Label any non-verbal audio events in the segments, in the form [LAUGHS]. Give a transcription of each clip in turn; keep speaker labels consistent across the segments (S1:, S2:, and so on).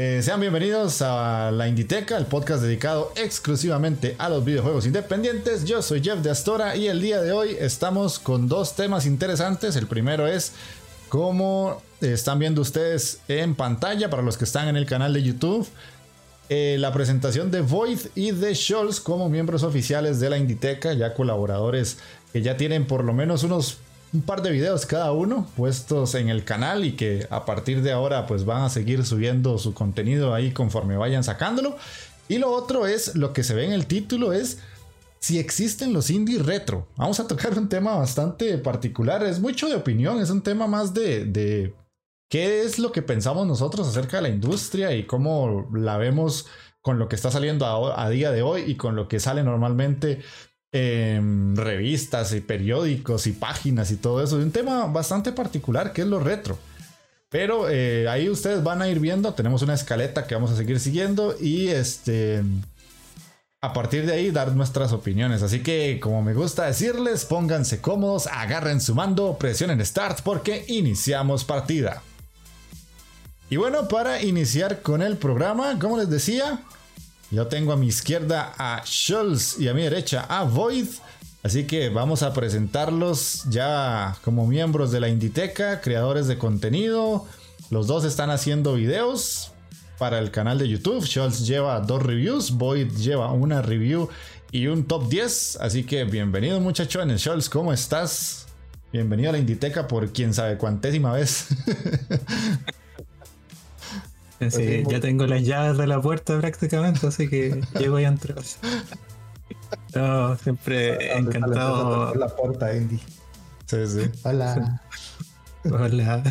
S1: Eh, sean bienvenidos a la Inditeca, el podcast dedicado exclusivamente a los videojuegos independientes. Yo soy Jeff de Astora y el día de hoy estamos con dos temas interesantes. El primero es cómo están viendo ustedes en pantalla para los que están en el canal de YouTube. Eh, la presentación de Void y de Scholz como miembros oficiales de la Inditeca, ya colaboradores que ya tienen por lo menos unos un par de videos cada uno puestos en el canal y que a partir de ahora pues van a seguir subiendo su contenido ahí conforme vayan sacándolo. Y lo otro es, lo que se ve en el título es si existen los indie retro. Vamos a tocar un tema bastante particular, es mucho de opinión, es un tema más de, de qué es lo que pensamos nosotros acerca de la industria y cómo la vemos con lo que está saliendo a, a día de hoy y con lo que sale normalmente Em, revistas y periódicos y páginas y todo eso. un tema bastante particular que es lo retro. Pero eh, ahí ustedes van a ir viendo. Tenemos una escaleta que vamos a seguir siguiendo. Y este. A partir de ahí dar nuestras opiniones. Así que, como me gusta decirles, pónganse cómodos, agarren su mando, presionen Start porque iniciamos partida. Y bueno, para iniciar con el programa, como les decía, yo tengo a mi izquierda a Schultz y a mi derecha a Void. Así que vamos a presentarlos ya como miembros de la Inditeca, creadores de contenido. Los dos están haciendo videos para el canal de YouTube. Schultz lleva dos reviews, Void lleva una review y un top 10. Así que bienvenido muchachones. Schultz, ¿cómo estás? Bienvenido a la Inditeca por quién sabe cuantésima vez. [LAUGHS] [LAUGHS]
S2: Sí, ya tengo las llaves de la puerta prácticamente, así que [LAUGHS] llego y entro. No, siempre encantado.
S3: La puerta, Andy.
S1: Sí, sí.
S3: Hola. [LAUGHS]
S2: Hola.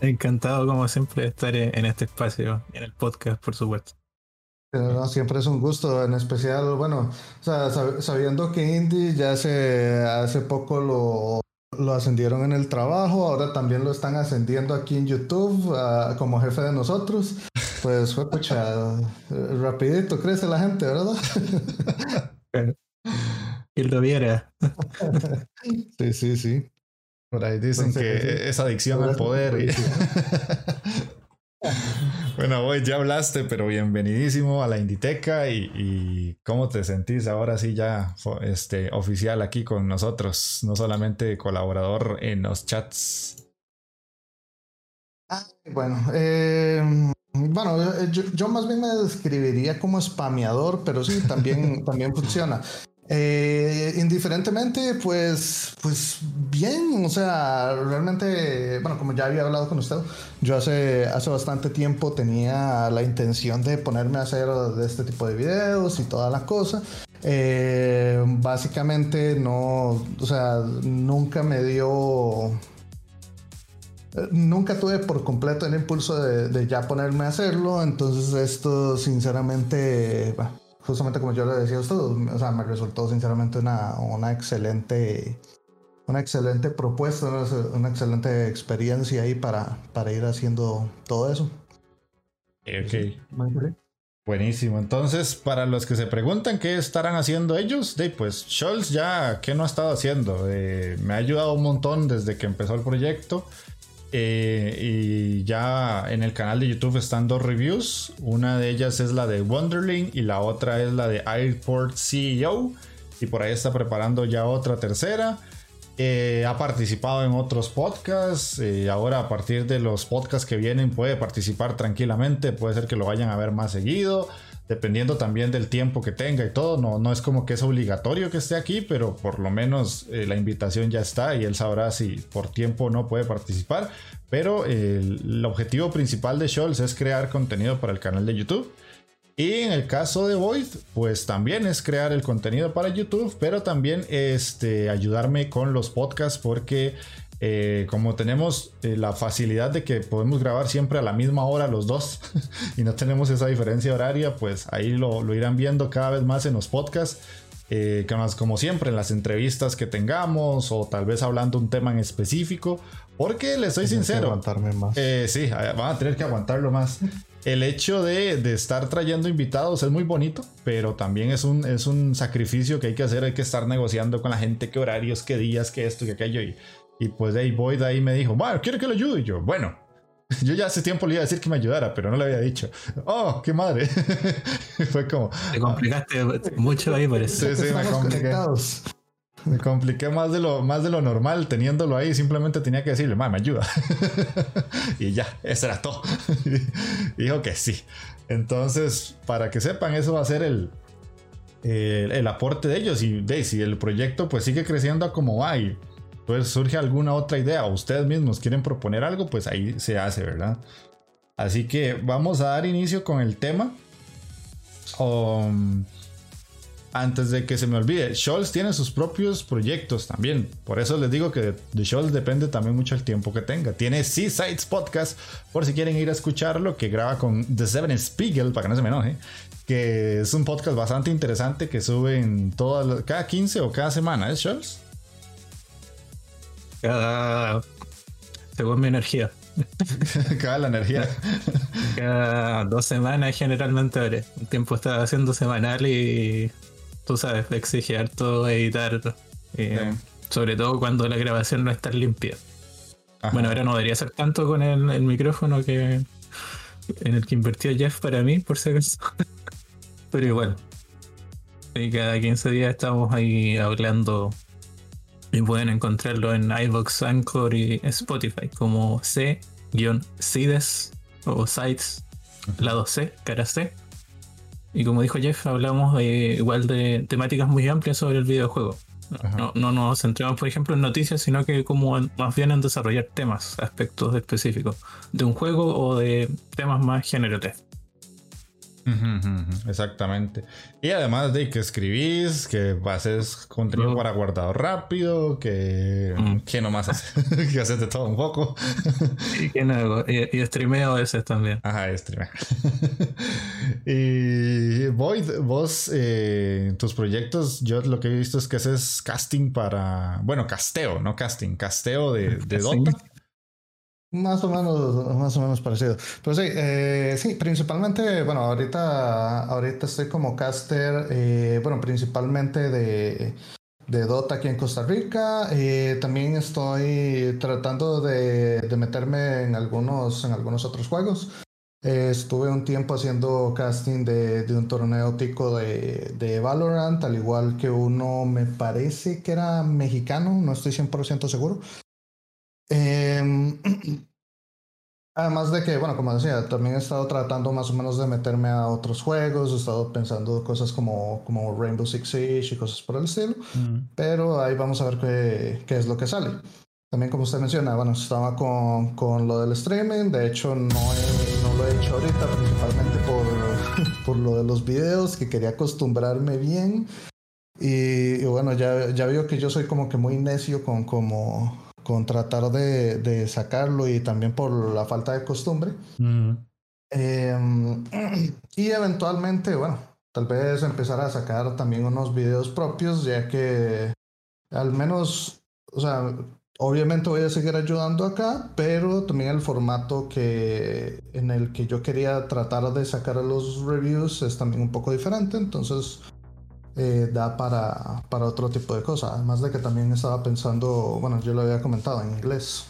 S2: encantado, como siempre, de estar en este espacio, en el podcast, por supuesto.
S3: No, siempre es un gusto, en especial, bueno, o sea, sabiendo que Indy ya hace, hace poco lo lo ascendieron en el trabajo, ahora también lo están ascendiendo aquí en YouTube ah, como jefe de nosotros. Pues fue pucha, rapidito crece la gente, ¿verdad?
S2: Y lo viera.
S3: Sí, sí, sí.
S1: Por ahí dicen que es adicción al poder. [LAUGHS] [LAUGHS] bueno, hoy ya hablaste, pero bienvenidísimo a la Inditeca y, cómo te sentís ahora sí ya este, oficial aquí con nosotros, no solamente colaborador en los chats.
S3: bueno, eh, bueno, yo, yo, más bien me describiría como spameador, pero sí, también, [LAUGHS] también funciona. Eh, indiferentemente, pues, pues bien, o sea, realmente, bueno, como ya había hablado con usted, yo hace, hace bastante tiempo tenía la intención de ponerme a hacer este tipo de videos y toda la cosa. Eh, básicamente no, o sea, nunca me dio nunca tuve por completo el impulso de, ya ponerme a hacerlo, entonces esto sinceramente, justamente como yo le decía a usted, o sea, me resultó sinceramente una, una excelente una excelente propuesta, una, excelente experiencia ahí para, para ir haciendo todo eso.
S1: Ok. Buenísimo. Entonces, para los que se preguntan qué estarán haciendo ellos, de, pues Scholz ya, ¿qué no ha estado haciendo? Eh, me ha ayudado un montón desde que empezó el proyecto. Eh, y ya en el canal de YouTube están dos reviews. Una de ellas es la de Wonderling y la otra es la de Airport CEO. Y por ahí está preparando ya otra tercera. Ha participado en otros podcasts. eh, ahora a partir de los podcasts que vienen puede participar tranquilamente. Puede ser que lo vayan a ver más seguido dependiendo también del tiempo que tenga y todo, no, no es como que es obligatorio que esté aquí, pero por lo menos eh, la invitación ya está y él sabrá si por tiempo no puede participar. Pero el, objetivo principal de Scholz es crear contenido para el canal de YouTube. Y en el caso de Void, pues también es crear el contenido para YouTube, pero también este, ayudarme con los podcasts porque Eh, como tenemos eh, la facilidad de que podemos grabar siempre a la misma hora los dos [LAUGHS] y no tenemos esa diferencia horaria, pues ahí lo, lo irán viendo cada vez más en los podcasts. Eh, como siempre en las entrevistas que tengamos o tal vez hablando un tema en específico porque les soy sincero
S3: aguantarme más.
S1: Eh, sí van a tener que aguantarlo más [LAUGHS] el hecho de, de, estar trayendo invitados es muy bonito pero también es un, es un sacrificio que hay que hacer hay que estar negociando con la gente qué horarios qué días qué esto qué aquello y, y pues ahí Boyd ahí me dijo bueno quiero que lo ayude y yo bueno [LAUGHS] Yo ya hace tiempo le iba a decir que me ayudara, pero no le había dicho. ¡Oh, qué madre! [LAUGHS] Fue como.
S2: Te complicaste mucho ahí, parece.
S1: Sí, sí, me compliqué. Me compliqué más de, lo, más de lo normal teniéndolo ahí. Simplemente tenía que decirle, mamá, me ayuda. [LAUGHS] y ya, eso era todo. dijo que sí. Entonces, para que sepan, eso va a ser el, el, el aporte de ellos. Y de, si el proyecto pues sigue creciendo a como va y pues surge alguna otra idea o ustedes mismos quieren proponer algo, pues ahí se hace, ¿verdad? Así que vamos a dar inicio con el tema. Um, antes de que se me olvide, Scholz tiene sus propios proyectos también. Por eso les digo que de Scholz depende también mucho el tiempo que tenga. Tiene Seasides Podcast, por si quieren ir a escucharlo, que graba con The Seven Spiegel, para que no se me enoje. Que es un podcast bastante interesante que suben todas, cada 15 o cada semana, ¿es Scholz?
S2: Cada. Según mi energía. [LAUGHS]
S1: Cada la energía.
S2: Cada dos semanas generalmente ahora. Un tiempo estaba haciendo semanal y tú sabes, exige harto editar. Eh, sobre todo cuando la grabación no está limpia. Bueno, ahora no debería ser tanto con el, micrófono que en el que invirtió Jeff para mí, por si acaso. [LAUGHS] Pero igual. Y cada 15 días estamos ahí hablando y pueden encontrarlo en iVox, Anchor y Spotify como C-Cides o Sites, lado C, cara C. Y como dijo Jeff, hablamos igual de temáticas muy amplias sobre el videojuego. No, no, nos centramos, por ejemplo, en noticias, sino que como más bien en desarrollar temas, aspectos específicos de un juego o de temas más generales.
S1: Exactamente. Y además de que escribís, que haces contenido para guardado rápido, que, mm. que nomás haces, [LAUGHS] que haces de todo un poco.
S2: y, que no, y, y streameo a veces también.
S1: Ajá, streameo. [LAUGHS] y Void, vos, eh, tus proyectos, yo lo que he visto es que haces casting para, bueno, casteo, no casting, casteo de, de Dota.
S3: Más o menos, más o menos parecido. Pero sí, eh, sí, principalmente, bueno, ahorita, ahorita estoy como caster, eh, bueno, principalmente de, de, Dota aquí en Costa Rica. Eh, también estoy tratando de, de, meterme en algunos, en algunos otros juegos. estuve un tiempo haciendo casting de, de un torneo tico de, de, Valorant, al igual que uno me parece que era mexicano, no estoy 100% seguro. Em, [CLEARS THROAT] además de que, bueno, como decía, también he estado tratando más o menos de meterme a otros juegos, he estado pensando cosas como, como Rainbow Six Siege y cosas por el estilo, mm. pero ahí vamos a ver qué, qué, es lo que sale. También como usted menciona, bueno, estaba con, con lo del streaming, de hecho no, no lo he hecho ahorita principalmente por, [LAUGHS] por lo de los videos, que quería acostumbrarme bien. Y, y, bueno, ya, ya veo que yo soy como que muy necio con como con tratar de, de, sacarlo y también por la falta de costumbre. Em, [CLEARS THROAT] y eventualmente, bueno, tal vez empezar a sacar también unos videos propios, ya que al menos, o sea, obviamente voy a seguir ayudando acá, pero también el formato que en el que yo quería tratar de sacar los reviews es también un poco diferente, entonces eh, da para, para otro tipo de cosas. Además de que también estaba pensando, bueno, yo lo había comentado en inglés.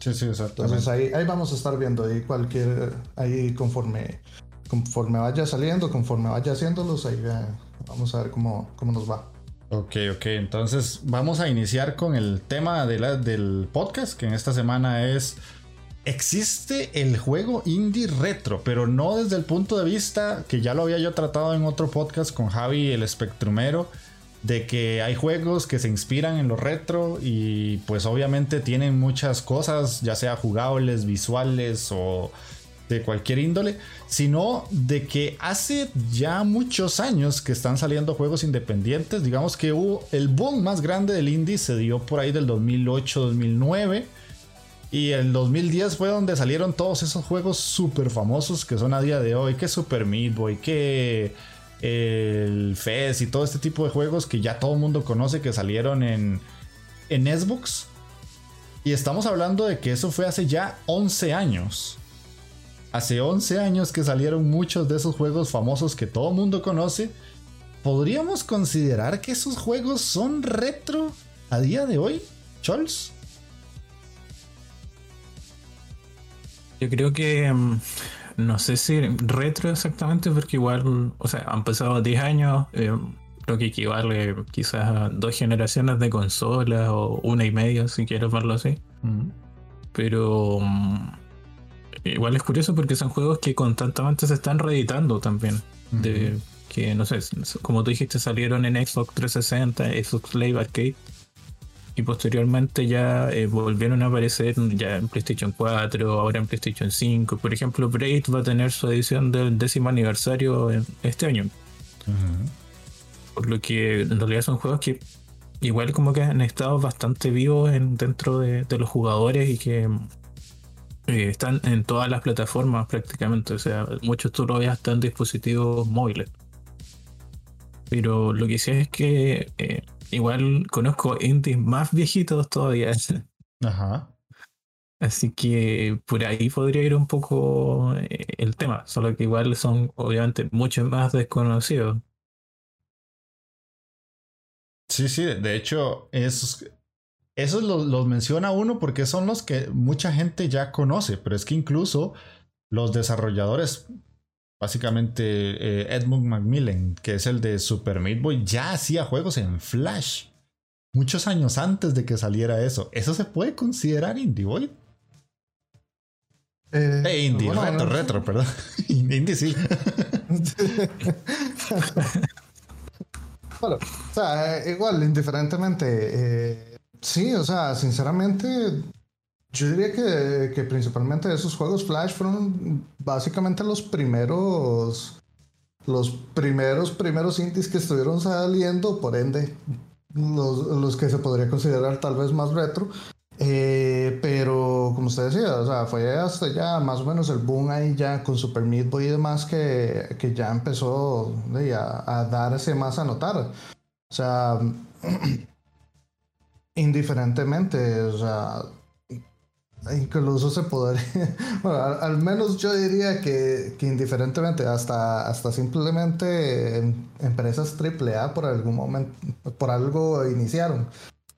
S1: Sí, sí, exacto.
S3: Entonces ahí, ahí vamos a estar viendo ahí cualquier, ahí conforme, conforme vaya saliendo, conforme vaya haciéndolos, ahí vamos a ver cómo, cómo nos va.
S1: Ok, ok, entonces vamos a iniciar con el tema de la, del podcast, que en esta semana es existe el juego indie retro, pero no desde el punto de vista que ya lo había yo tratado en otro podcast con Javi el Espectrumero, de que hay juegos que se inspiran en lo retro y pues obviamente tienen muchas cosas, ya sea jugables, visuales o de cualquier índole, sino de que hace ya muchos años que están saliendo juegos independientes. Digamos que hubo el boom más grande del indie se dio por ahí del 2008-2009. Y el 2010 fue donde salieron todos esos juegos súper famosos que son a día de hoy, que Super Meat Boy, que el FES y todo este tipo de juegos que ya todo el mundo conoce que salieron en, en Xbox. Y estamos hablando de que eso fue hace ya 11 años. Hace 11 años que salieron muchos de esos juegos famosos que todo el mundo conoce. ¿Podríamos considerar que esos juegos son retro a día de hoy, Chols?
S2: Yo creo que mm, no sé si retro exactamente, porque igual, o sea, han pasado 10 años, eh, creo que equivale quizás a dos generaciones de consolas o una y media, si quieres verlo así. Pero mm, igual es curioso porque son juegos que constantemente se están reeditando también. De que, no sé, como tú dijiste, salieron en Xbox 360, Xbox Live Arcade y posteriormente ya eh, volvieron a aparecer ya en PlayStation 4, ahora en PlayStation 5. Por ejemplo, Braid va a tener su edición del décimo aniversario este año. Por lo que en realidad son juegos que igual como que han estado bastante vivos en, dentro de, los jugadores y que eh, están en todas las plataformas prácticamente. O sea, muchos tú lo veas en dispositivos móviles. Pero lo que sí es que eh, igual conozco indies más viejitos todavía. [LAUGHS] Ajá. Así que por ahí podría ir un poco eh, el tema, solo que igual son obviamente mucho más desconocidos.
S1: Sí, sí, de hecho, esos, esos los, menciona uno porque son los que mucha gente ya conoce, pero es que incluso los desarrolladores Básicamente, eh, Edmund Macmillan, que es el de Super Meat Boy, ya hacía juegos en Flash. Muchos años antes de que saliera eso. ¿Eso se puede considerar Indie Boy? Eh, eh indie, retro, retro, perdón. [LAUGHS] indie sí. [LAUGHS]
S3: bueno, o sea, eh, igual, indiferentemente. sí, o sea, sinceramente, yo diría que, que, principalmente esos juegos Flash fueron básicamente los primeros, los primeros, primeros indies que estuvieron saliendo, por ende, los, los que se podría considerar tal vez más retro. Eh, pero como usted decía, o sea, fue hasta ya más o menos el boom ahí ya con Super Meat Boy y demás que, que ya empezó a, a darse más a notar. O sea, [CLEARS THROAT] indiferentemente, o sea, Incluso se podría, [LAUGHS] bueno, al, menos yo diría que, que, indiferentemente, hasta, hasta simplemente empresas AAA por algún momento, por algo iniciaron.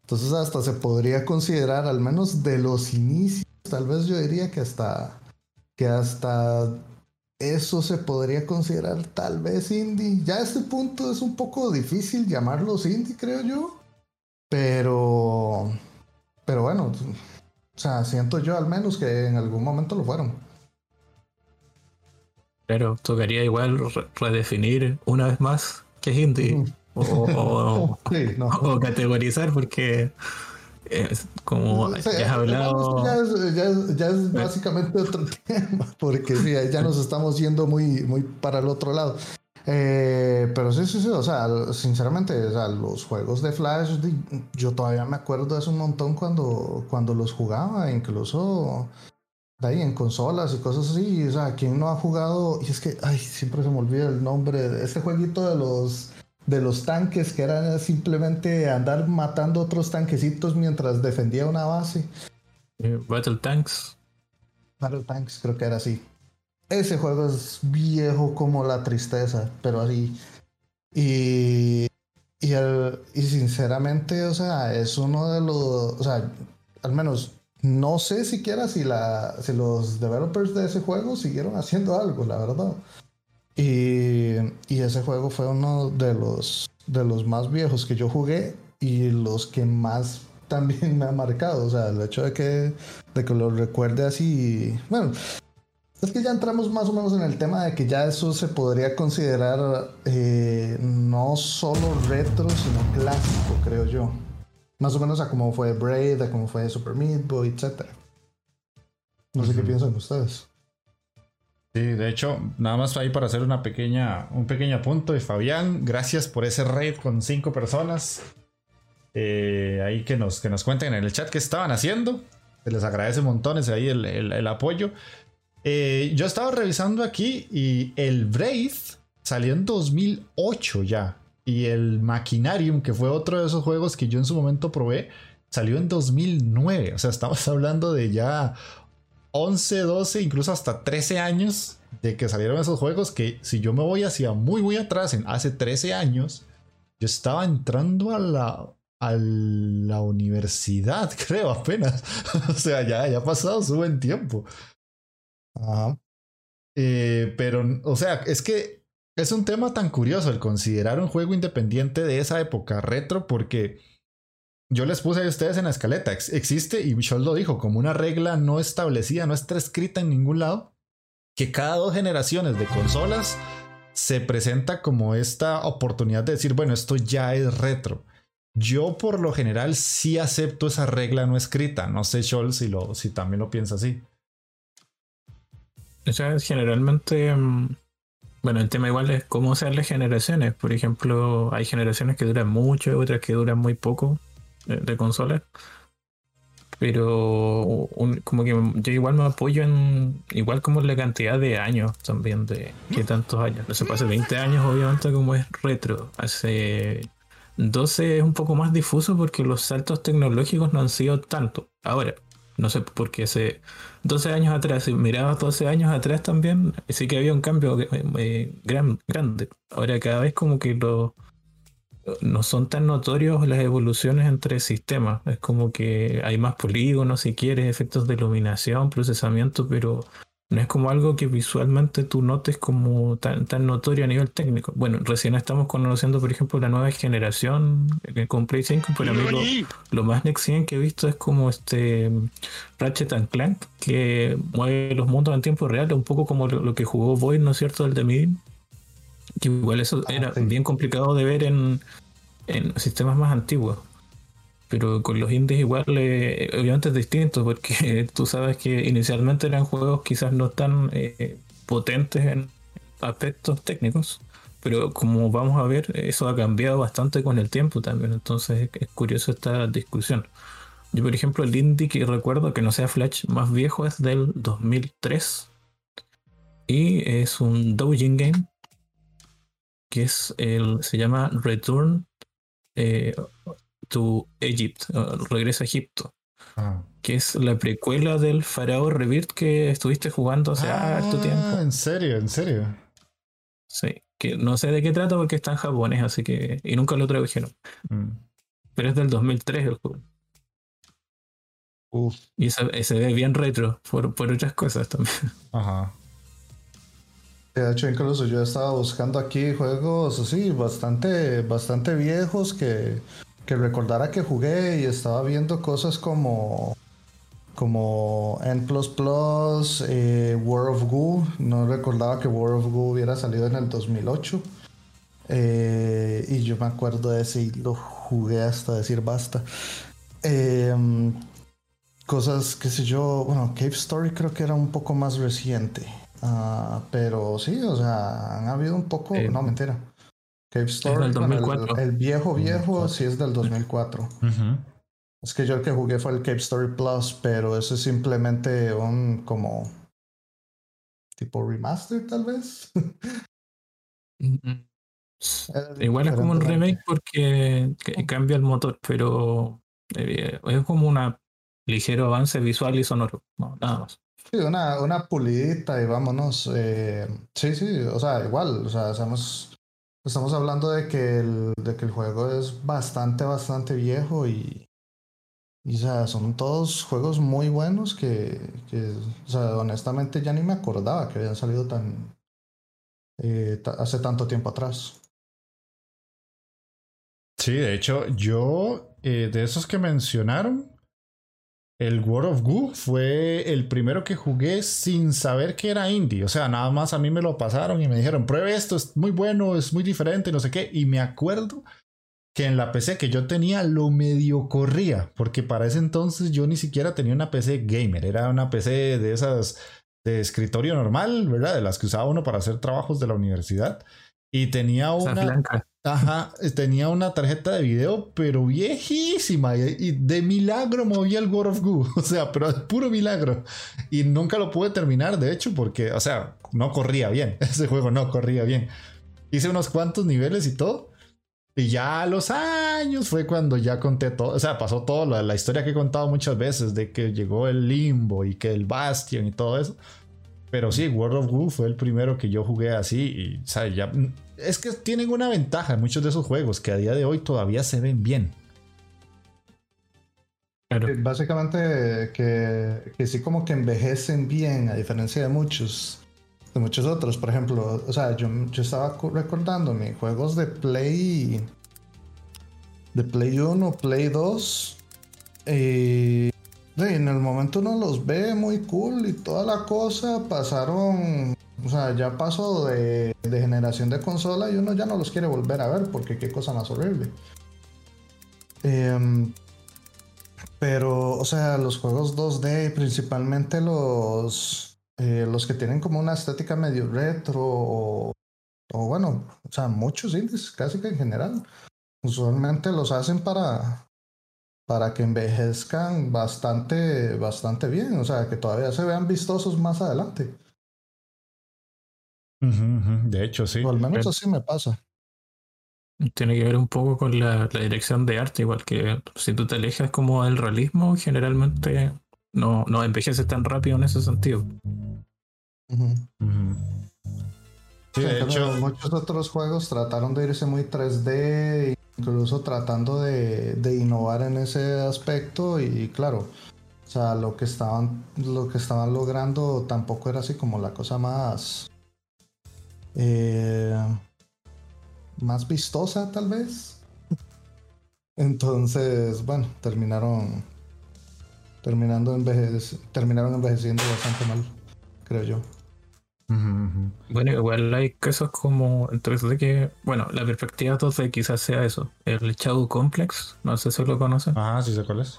S3: Entonces hasta se podría considerar, al menos de los inicios, tal vez yo diría que hasta, que hasta eso se podría considerar tal vez indie. Ya a este punto es un poco difícil llamarlos indie, creo yo. Pero, pero bueno, o sea, siento yo al menos que en algún momento lo fueron.
S2: Pero tocaría igual redefinir una vez más qué es indie. [LAUGHS] O, categorizar porque como ya has hablado.
S3: Ya es, básicamente otro [LAUGHS] tema, porque sí, ya nos estamos yendo muy, muy para el otro lado. Eh, pero sí, sí, sí, o sea, sinceramente, o sea, los juegos de Flash, yo todavía me acuerdo de eso un montón cuando, cuando los jugaba, incluso de ahí en consolas y cosas así, o sea, ¿quién no ha jugado? Y es que, ay, siempre se me olvida el nombre, de ese jueguito de los, de los tanques, que era simplemente andar matando otros tanquecitos mientras defendía una base.
S2: Eh, Battle Tanks.
S3: Battle Tanks, creo que era así. Ese juego es viejo como la tristeza, pero así. Y, y, y sinceramente, o sea, es uno de los, o sea, al menos no sé siquiera si, la, si los developers de ese juego siguieron haciendo algo, la verdad. Y, y, ese juego fue uno de los, de los más viejos que yo jugué y los que más [LAUGHS] también me ha marcado. O sea, el hecho de que, de que lo recuerde así. Bueno, es que ya entramos más o menos en el tema de que ya eso se podría considerar eh, no solo retro, sino clásico, creo yo. Más o menos a como fue Braid, a como fue Super Meat Boy, etc. No sé qué piensan ustedes.
S1: Sí, de hecho, nada más ahí para hacer una pequeña, un pequeño punto. Y Fabián, gracias por ese raid con cinco personas. Eh, ahí que nos, que nos cuenten en el chat qué estaban haciendo. Se les agradece montones ahí el, apoyo. Eh, yo estaba revisando aquí y el Wraith salió en 2008 ya. Y el Machinarium, que fue otro de esos juegos que yo en su momento probé, salió en 2009. O sea, estamos [LAUGHS] hablando de ya 11, 12, incluso hasta 13 años de que salieron esos juegos que si yo me voy hacia muy, muy atrás, en hace 13 años, yo estaba entrando a la, a la universidad, [LAUGHS] creo, apenas. [LAUGHS] o sea, ya, ya ha pasado su buen tiempo. Eh, pero, o sea, es que es un tema tan curioso el considerar un juego independiente de esa época retro porque yo les puse a ustedes en la escaleta, existe, y Michelle lo dijo, como una regla no establecida, no está escrita en ningún lado, que cada dos generaciones de consolas se presenta como esta oportunidad de decir, bueno, esto ya es retro. Yo por lo general sí acepto esa regla no escrita. No sé, Scholl, si, lo, si también lo piensa así.
S2: O sea, generalmente, mm, bueno, el tema igual es cómo sean las generaciones. Por ejemplo, hay generaciones que duran mucho, otras que duran muy poco de, consolas. Pero como que yo igual me apoyo en, igual como la cantidad de años también, de qué tantos años. No se pasa 20 años obviamente como es retro. Hace 12 es un poco más difuso porque los saltos tecnológicos no han sido tanto. Ahora, no sé, porque hace 12 años atrás, si mirabas 12 años atrás también, sí que había un cambio eh, eh, grande. Ahora cada vez como que no son tan notorios las evoluciones entre sistemas. Es como que hay más polígonos, si quieres, efectos de iluminación, procesamiento, pero no es como algo que visualmente tú notes como tan, tan notorio a nivel técnico. Bueno, recién estamos conociendo, por ejemplo, la nueva generación con Play 5, pero a mí lo, más next que he visto es como este Ratchet and Clank, que mueve los mundos en tiempo real, un poco como lo, que jugó Void, ¿no es cierto?, el de que igual eso ah, era bien complicado de ver en, sistemas más antiguos. Pero con los indies igual eh, obviamente es distinto porque [LAUGHS] tú sabes que inicialmente eran juegos quizás no tan eh, potentes en aspectos técnicos. Pero como vamos a ver, eso ha cambiado bastante con el tiempo también. Entonces es curioso esta discusión. Yo, por ejemplo, el indie que recuerdo que no sea Flash más viejo es del 2003. Y es un doujin game que es el, se llama Return eh, to Egypt, Regresa a Egipto. Ah. Que es la precuela del Faraón Rebirth que estuviste jugando hace ah, harto tiempo.
S1: En serio, en serio.
S2: Sí, que no sé de qué trata porque está en japonés, así que. Y nunca lo tradujeron. Mm. Pero es del 2003 el juego. Uf. Y se, ve bien retro por, por otras cosas también. Ajá.
S3: De hecho, incluso yo estaba buscando aquí juegos así, bastante, bastante viejos que, que recordara que jugué y estaba viendo cosas como como N++, eh, War of Goo. No recordaba que War of Goo hubiera salido en el 2008. Eh, y yo me acuerdo de ese y lo jugué hasta decir basta. Em, cosas, qué sé yo, bueno, Cave Story creo que era un poco más reciente. Ah, pero sí, o sea, han habido un poco. no, mentira. Cave Story, el, viejo, viejo, sí es del 2004. Es que yo el que jugué fue el Cave Story Plus, pero eso es simplemente un como. tipo remaster, tal vez.
S2: Igual es como un remake porque cambia el motor, pero eh, es como un ligero avance visual y sonoro, no, nada más.
S3: Sí, una, una pulidita y vámonos. Eh, sí, sí, o sea, igual, o sea, estamos, estamos hablando de que, el, de que el juego es bastante, bastante viejo y, y o sea, son todos juegos muy buenos que, que, o sea, honestamente ya ni me acordaba que habían salido tan, eh, hace tanto tiempo atrás.
S1: Sí, de hecho, yo, eh, de esos que mencionaron, el World of Goo fue el primero que jugué sin saber que era indie. O sea, nada más a mí me lo pasaron y me dijeron, pruebe esto, es muy bueno, es muy diferente, no sé qué. Y me acuerdo que en la PC que yo tenía lo medio corría, porque para ese entonces yo ni siquiera tenía una PC gamer, era una PC de esas de escritorio normal, ¿verdad? De las que usaba uno para hacer trabajos de la universidad. Y tenía una. Ajá, tenía una tarjeta de video, pero viejísima. Y de milagro movía el God of Goo. [LAUGHS] O sea, pero de puro milagro. Y nunca lo pude terminar, de hecho, porque, o sea, no corría bien. [LAUGHS] Ese juego no corría bien. Hice unos cuantos niveles y todo. Y ya a los años fue cuando ya conté todo. O sea, pasó todo la, la historia que he contado muchas veces de que llegó el Limbo y que el Bastion y todo eso. Pero sí, World of Goo fue el primero que yo jugué así y, ¿sabes? Ya, es que tienen una ventaja en muchos de esos juegos que a día de hoy todavía se ven bien.
S3: Básicamente que, que, sí como que envejecen bien, a diferencia de muchos, de muchos otros. Por ejemplo, o sea, yo, yo estaba recordando mis juegos de Play, de Play 1, Play 2, y en el momento uno los ve muy cool y toda la cosa, pasaron o sea, ya pasó de, generación de consola y uno ya no los quiere volver a ver porque qué cosa más horrible. Em, pero, o sea, los juegos 2D, principalmente los, eh, los que tienen como una estética medio retro o, bueno, o sea, muchos indies, casi que en general, usualmente los hacen para, para que envejezcan bastante, bastante bien, o sea, que todavía se vean vistosos más adelante.
S1: De hecho, sí.
S3: O al menos así me pasa.
S2: Tiene que ver un poco con la, dirección de arte, igual que si tú te alejas como del realismo, generalmente no, no envejeces tan rápido en ese sentido.
S3: Sí, de hecho, muchos otros juegos trataron de irse muy 3D, incluso tratando de, de, innovar en ese aspecto y claro, o sea, lo que estaban lo que estaban logrando tampoco era así como la cosa más eh, más vistosa tal vez. Entonces, bueno, terminaron terminando terminaron envejeciendo bastante mal, creo yo.
S2: Bueno, igual hay casos como el 3D que, bueno, la perspectiva 2D quizás sea eso. El Shadow Complex, no sé si lo conocen.
S1: Ah, sí sé cuál es.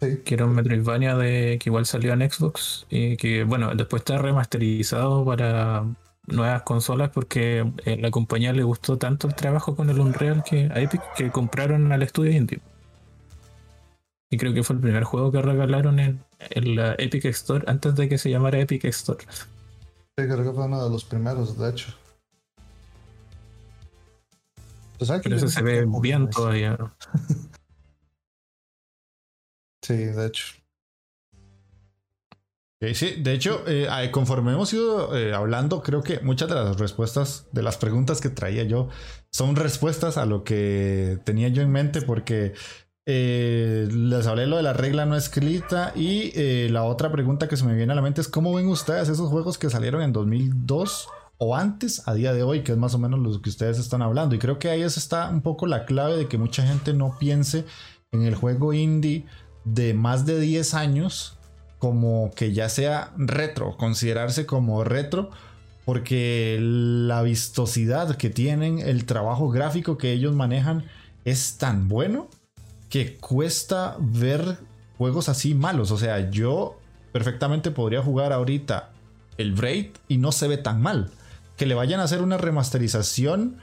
S2: Que era un Metroidvania de que igual salió en Xbox y que, bueno, después está remasterizado para nuevas consolas porque a eh, la compañía le gustó tanto el trabajo con el Unreal que a Epic que compraron al estudio indie. Y creo que fue el primer juego que regalaron en, la Epic Store antes de que se llamara Epic Store. Sí,
S3: creo que fue uno de los primeros, de hecho.
S2: Pues Pero eso se ve bien todavía. [LAUGHS]
S3: sí, de hecho
S1: sí, de hecho, eh, conforme hemos ido eh, hablando, creo que muchas de las respuestas, de las preguntas que traía yo, son respuestas a lo que tenía yo en mente, porque eh, les hablé lo de la regla no escrita y la otra pregunta que se me viene a la mente es cómo ven ustedes esos juegos que salieron en 2002 o antes a día de hoy, que es más o menos lo que ustedes están hablando. Y creo que ahí está un poco la clave de que mucha gente no piense en el juego indie de más de 10 años como que ya sea retro, considerarse como retro, porque la vistosidad que tienen, el trabajo gráfico que ellos manejan es tan bueno que cuesta ver juegos así malos. O sea, yo perfectamente podría jugar ahorita el Braid y no se ve tan mal. Que le vayan a hacer una remasterización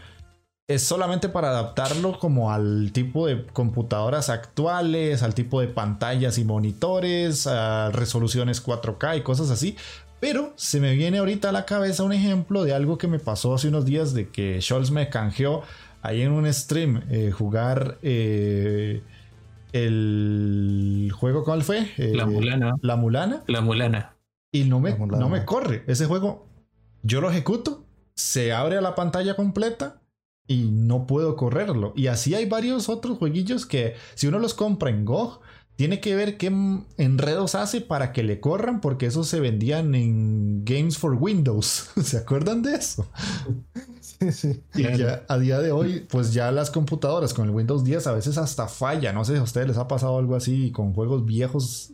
S1: es solamente para adaptarlo como al tipo de computadoras actuales, al tipo de pantallas y monitores, a resoluciones 4K y cosas así. Pero se me viene ahorita a la cabeza un ejemplo de algo que me pasó hace unos días de que Scholz me canjeó ahí en un stream eh, jugar eh, el juego, ¿cuál fue?
S2: la Mulana.
S1: La Mulana.
S2: La Mulana.
S1: Y no me, no me corre. Ese juego, yo lo ejecuto, se abre a la pantalla completa y no puedo correrlo. Y así hay varios otros jueguillos que si uno los compra en GOG, tiene que ver qué enredos hace para que le corran, porque esos se vendían en Games for Windows. [LAUGHS] ¿Se acuerdan de eso? [LAUGHS]
S3: Sí, sí.
S1: Y ya a día de hoy, pues ya las computadoras con el Windows 10 a veces hasta falla. No sé si a ustedes les ha pasado algo así con juegos viejos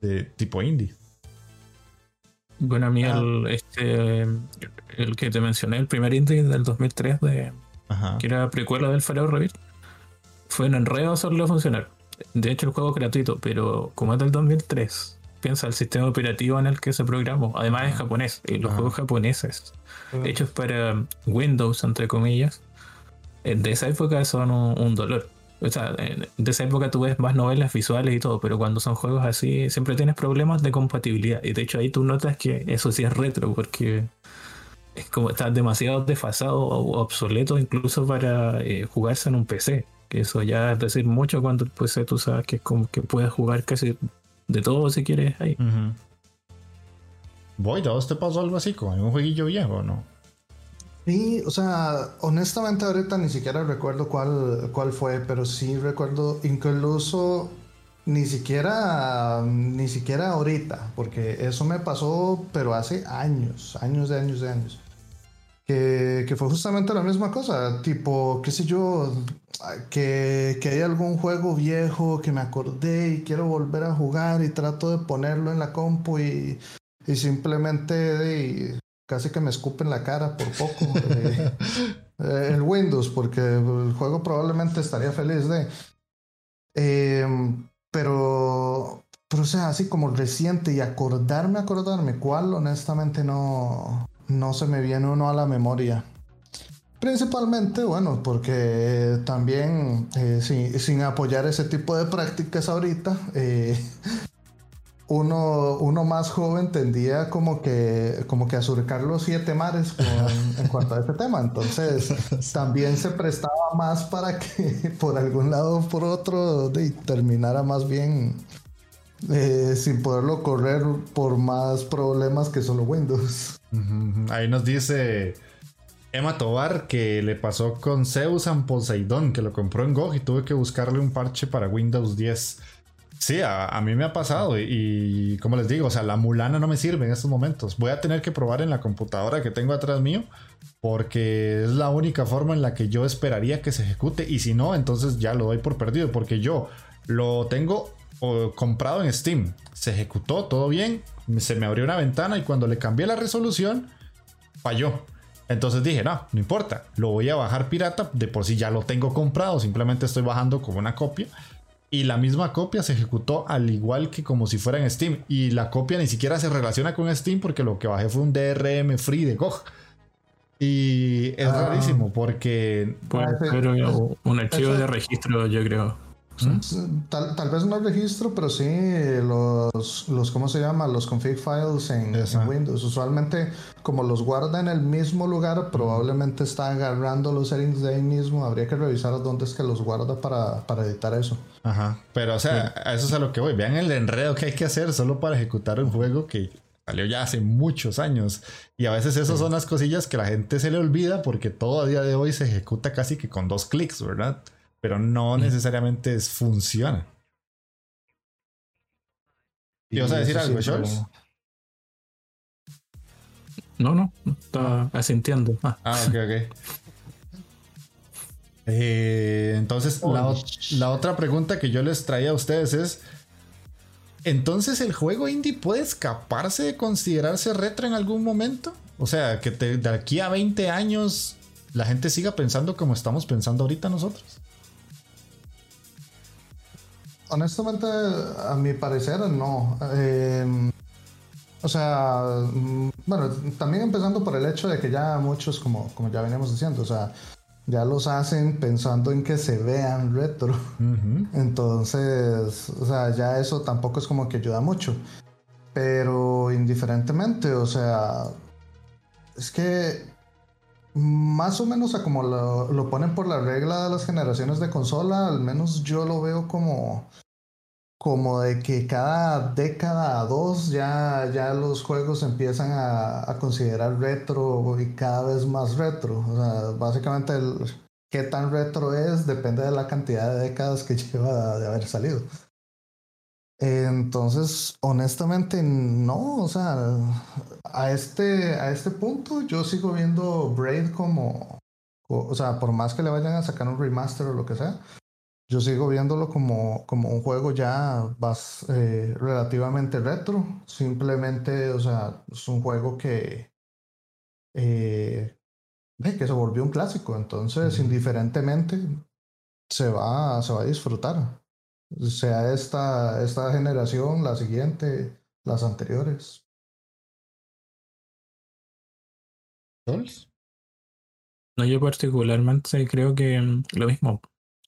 S1: de tipo indie.
S2: Bueno, a mí ah. el, este, el que te mencioné, el primer indie del 2003 de que era precuela del Fallout Rebirth, fue un enredo hacerlo funcionar. De hecho, el juego es gratuito, pero como es del 2003, piensa el sistema operativo en el que se programó. Además es japonés. Y los juegos japoneses, hechos para Windows, entre comillas, eh, de esa época son un, dolor. O sea, de esa época tú ves más novelas visuales y todo, pero cuando son juegos así, siempre tienes problemas de compatibilidad. Y de hecho ahí tú notas que eso sí es retro, porque es como está demasiado desfasado o obsoleto incluso para eh, jugarse en un PC. Que eso ya es decir mucho cuando el PC tú sabes que es como que puedes jugar casi de todo si quieres ahí.
S1: Voy, ¿a vos te pasó algo así con un jueguillo viejo o no?
S3: Sí, o sea, honestamente ahorita ni siquiera recuerdo cuál, cuál fue, pero sí recuerdo incluso ni siquiera, ni siquiera ahorita, porque eso me pasó, pero hace años, años de años de años. Que, que, fue justamente la misma cosa, tipo, qué sé yo, que, que hay algún juego viejo que me acordé y quiero volver a jugar y trato de ponerlo en la compu y, y simplemente casi que me escupen la cara por poco. Eh, [LAUGHS] eh, el Windows, porque el juego probablemente estaría feliz de. Em, pero, pero, o sea, así como reciente y acordarme, acordarme cuál, honestamente no, no se me viene uno a la memoria. Principalmente, bueno, porque también eh, sin, sin, apoyar ese tipo de prácticas ahorita, [LAUGHS] uno, uno más joven tendía como que, como que a surcar los siete mares [LAUGHS] en cuanto a este tema. Entonces, también se prestaba más para que [LAUGHS] por algún lado o por otro de, terminara más bien eh, sin poderlo correr por más problemas que solo Windows.
S1: Ahí nos dice Emma Tobar que le pasó con Zeus and Poseidon, que lo compró en GOG y tuve que buscarle un parche para Windows 10. Sí, a, mí me ha pasado y, como les digo, o sea, la mulana no me sirve en estos momentos. Voy a tener que probar en la computadora que tengo atrás mío porque es la única forma en la que yo esperaría que se ejecute y si no, entonces ya lo doy por perdido porque yo lo tengo comprado en Steam. Se ejecutó todo bien, se me abrió una ventana y cuando le cambié la resolución, falló. Entonces dije, no, no importa, lo voy a bajar pirata, de por sí ya lo tengo comprado, simplemente estoy bajando como una copia y la misma copia se ejecutó al igual que como si fuera en Steam. Y la copia ni siquiera se relaciona con Steam porque lo que bajé fue un DRM free de GOG. Y es ah. rarísimo porque...
S2: Pero un archivo de registro, yo creo.
S3: Tal, vez no el registro, pero sí los, los ¿cómo se llama? Los config files en, Windows. Usualmente, como los guarda en el mismo lugar, probablemente está agarrando los settings de ahí mismo. Habría que revisar dónde es que los guarda para, para editar eso.
S1: Ajá. Pero, o sea, a eso es a lo que voy. Vean el enredo que hay que hacer solo para ejecutar un juego que salió ya hace muchos años. Y a veces esas son las cosillas que la gente se le olvida porque todo a día de hoy se ejecuta casi que con dos clics, ¿verdad? Pero no necesariamente funciona. ¿Y vas a decir algo, Scholz?
S2: No, no, estaba asintiendo.
S1: Ah, ah ok, ok. [LAUGHS] Eh, entonces, la, otra pregunta que yo les traía a ustedes es: ¿Entonces el juego indie puede escaparse de considerarse retro en algún momento? O sea, que de aquí a 20 años la gente siga pensando como estamos pensando ahorita nosotros
S3: honestamente, a mi parecer, no. Em, o sea, mm, bueno, también empezando por el hecho de que ya muchos, como, como ya veníamos diciendo, o sea, ya los hacen pensando en que se vean retro. [LAUGHS] Entonces, o sea, ya eso tampoco es como que ayuda mucho. Pero indiferentemente, o sea, es que más o menos a como lo, lo, ponen por la regla de las generaciones de consola, al menos yo lo veo como como de que cada década dos ya, ya los juegos empiezan a, considerar retro y cada vez más retro. O sea, básicamente el, qué tan retro es depende de la cantidad de décadas que [LAUGHS] lleva de haber salido. Entonces, honestamente, no, o sea, a este, a este punto yo sigo viendo Braid como, o sea, por más que le vayan a sacar un remaster o lo que sea, yo sigo viéndolo como, como un juego ya más, eh, relativamente retro. Simplemente, o sea, es un juego que, eh, que se volvió un clásico. Entonces, indiferentemente, se va, se va a disfrutar. Sea esta, esta generación, la siguiente, las anteriores.
S2: No, yo particularmente creo que mm, lo mismo,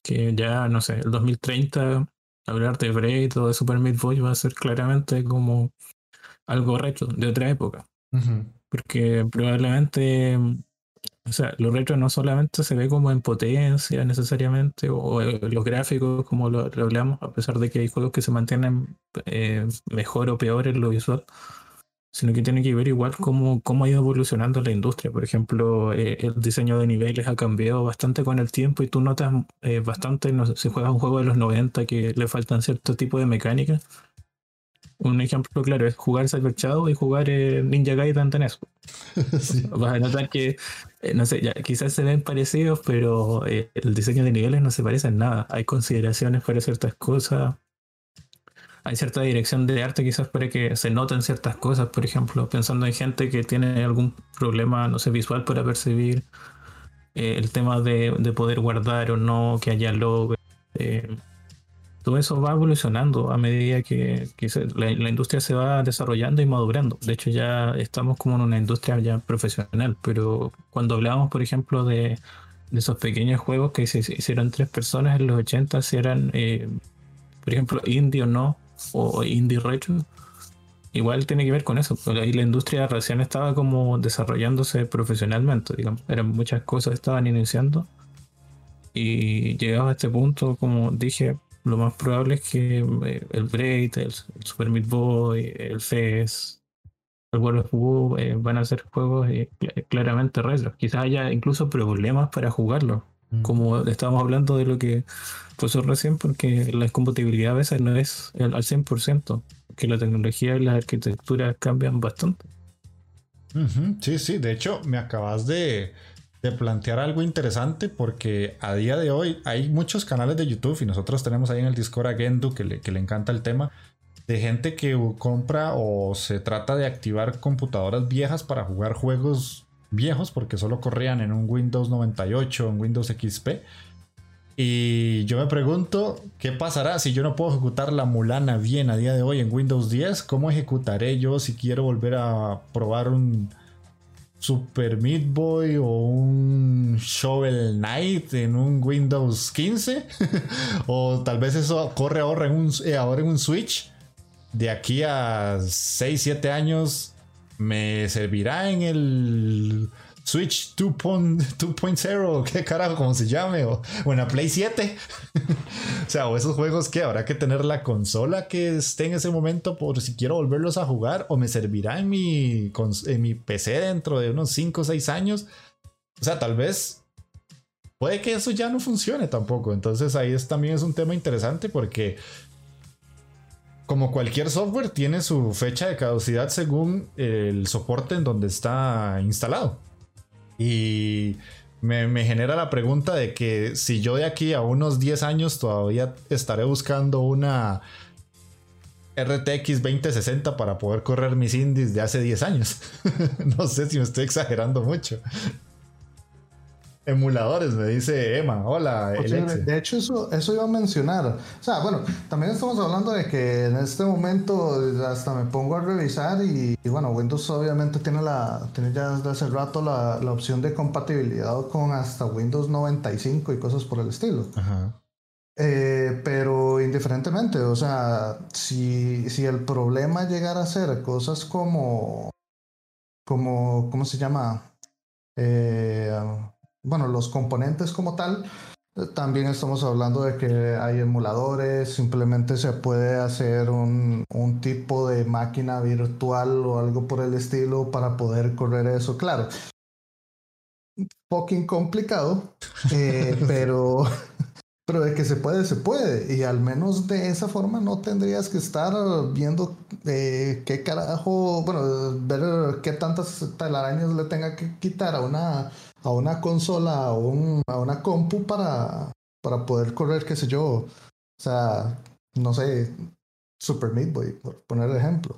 S2: que ya, no sé, el 2030, hablar de Braid o de Super Meat Boy va a ser claramente como algo retro de otra época. Porque probablemente, mm, o sea, lo retro no solamente se ve como en potencia necesariamente, o, los gráficos, como lo, hablamos, a pesar de que hay juegos que se mantienen eh, mejor o peor en lo visual sino que tiene que ver igual cómo, cómo ha ido evolucionando la industria. Por ejemplo, eh, el diseño de niveles ha cambiado bastante con el tiempo y tú notas eh, bastante, no sé, si juegas un juego de los 90 que le faltan cierto tipo de mecánica. Un ejemplo claro es jugar Cyber Shadow y jugar eh, Ninja Gaiden en NES. [LAUGHS] [LAUGHS] Vas a notar que, no sé, ya, quizás se ven parecidos, pero el diseño de niveles no se parece en nada. Hay consideraciones para ciertas cosas hay cierta dirección de arte quizás para que se noten ciertas cosas, por ejemplo, pensando en gente que tiene algún problema, no sé, visual para percibir, eh, el tema de, poder guardar o no, que haya log. Eh, todo eso va evolucionando a medida que, la, industria se va desarrollando y madurando. De hecho, ya estamos como en una industria ya profesional, pero cuando hablábamos, por ejemplo, de, esos pequeños juegos que se hicieron tres personas en los 80, si eran, eh, por ejemplo, indie o no, o indie retro, igual tiene que ver con eso. Ahí la industria recién estaba como desarrollándose profesionalmente, digamos. Eran muchas cosas estaban iniciando. Y llegado a este punto, como dije, lo más probable es que eh, el Braid, el, Super Meat Boy, el FES, el World of War eh, van a ser juegos eh, claramente retro. Quizás haya incluso problemas para jugarlo. Mm. Como estábamos hablando de lo que pasó recién, porque la compatibilidad a veces no es al 100%, que la tecnología y las arquitecturas cambian bastante.
S1: Sí, sí, de hecho me acabas de, plantear algo interesante porque a día de hoy hay muchos canales de YouTube y nosotros tenemos ahí en el Discord a Gendu que le, que le encanta el tema de gente que compra o se trata de activar computadoras viejas para jugar juegos viejos porque solo corrían en un Windows 98 o en Windows XP. Y yo me pregunto, ¿qué pasará si yo no puedo ejecutar la Mulana bien a día de hoy en Windows 10? ¿Cómo ejecutaré yo si quiero volver a probar un Super Meat Boy o un Shovel Knight en un Windows 15? [LAUGHS] o tal vez eso corre ahora en un, eh, Switch. De aquí a 6, 7 años me servirá en el Switch 2.0, [LAUGHS] qué carajo, como se llame, o, en la Play 7. [LAUGHS] o sea, o esos juegos que habrá que tener la consola que esté en ese momento por si quiero volverlos a jugar, o me servirá en mi, en mi PC dentro de unos 5 o 6 años. O sea, tal vez puede que eso ya no funcione tampoco. Entonces ahí es, también es un tema interesante porque como cualquier software, tiene su fecha de caducidad según el soporte en donde está instalado. Y me, genera la pregunta de que si yo de aquí a unos 10 años todavía estaré buscando una RTX 2060 para poder correr mis indies de hace 10 años. [LAUGHS] no sé si me estoy exagerando mucho. Emuladores, me dice Emma. Hola,
S3: De hecho, eso, eso iba a mencionar. O sea, bueno, también estamos hablando de que en este momento hasta me pongo a revisar y, bueno, Windows obviamente tiene, la, tiene ya desde hace rato la, la, opción de compatibilidad con hasta Windows 95 y cosas por el estilo. Eh, pero indiferentemente, o sea, si, si el problema llegara a ser cosas como, como, ¿cómo se llama? Eh, bueno, los componentes como tal, también estamos hablando de que hay emuladores, simplemente se puede hacer un, tipo de máquina virtual o algo por el estilo para poder correr eso. Claro, fucking complicado, eh, [LAUGHS] pero, pero de que se puede, se puede. Y al menos de esa forma no tendrías que estar viendo eh, qué carajo, bueno, ver qué tantas telarañas le tenga que quitar a una a una consola o a una compu para, para poder correr, qué sé yo, o sea, no sé, Super Meat Boy, por poner el ejemplo.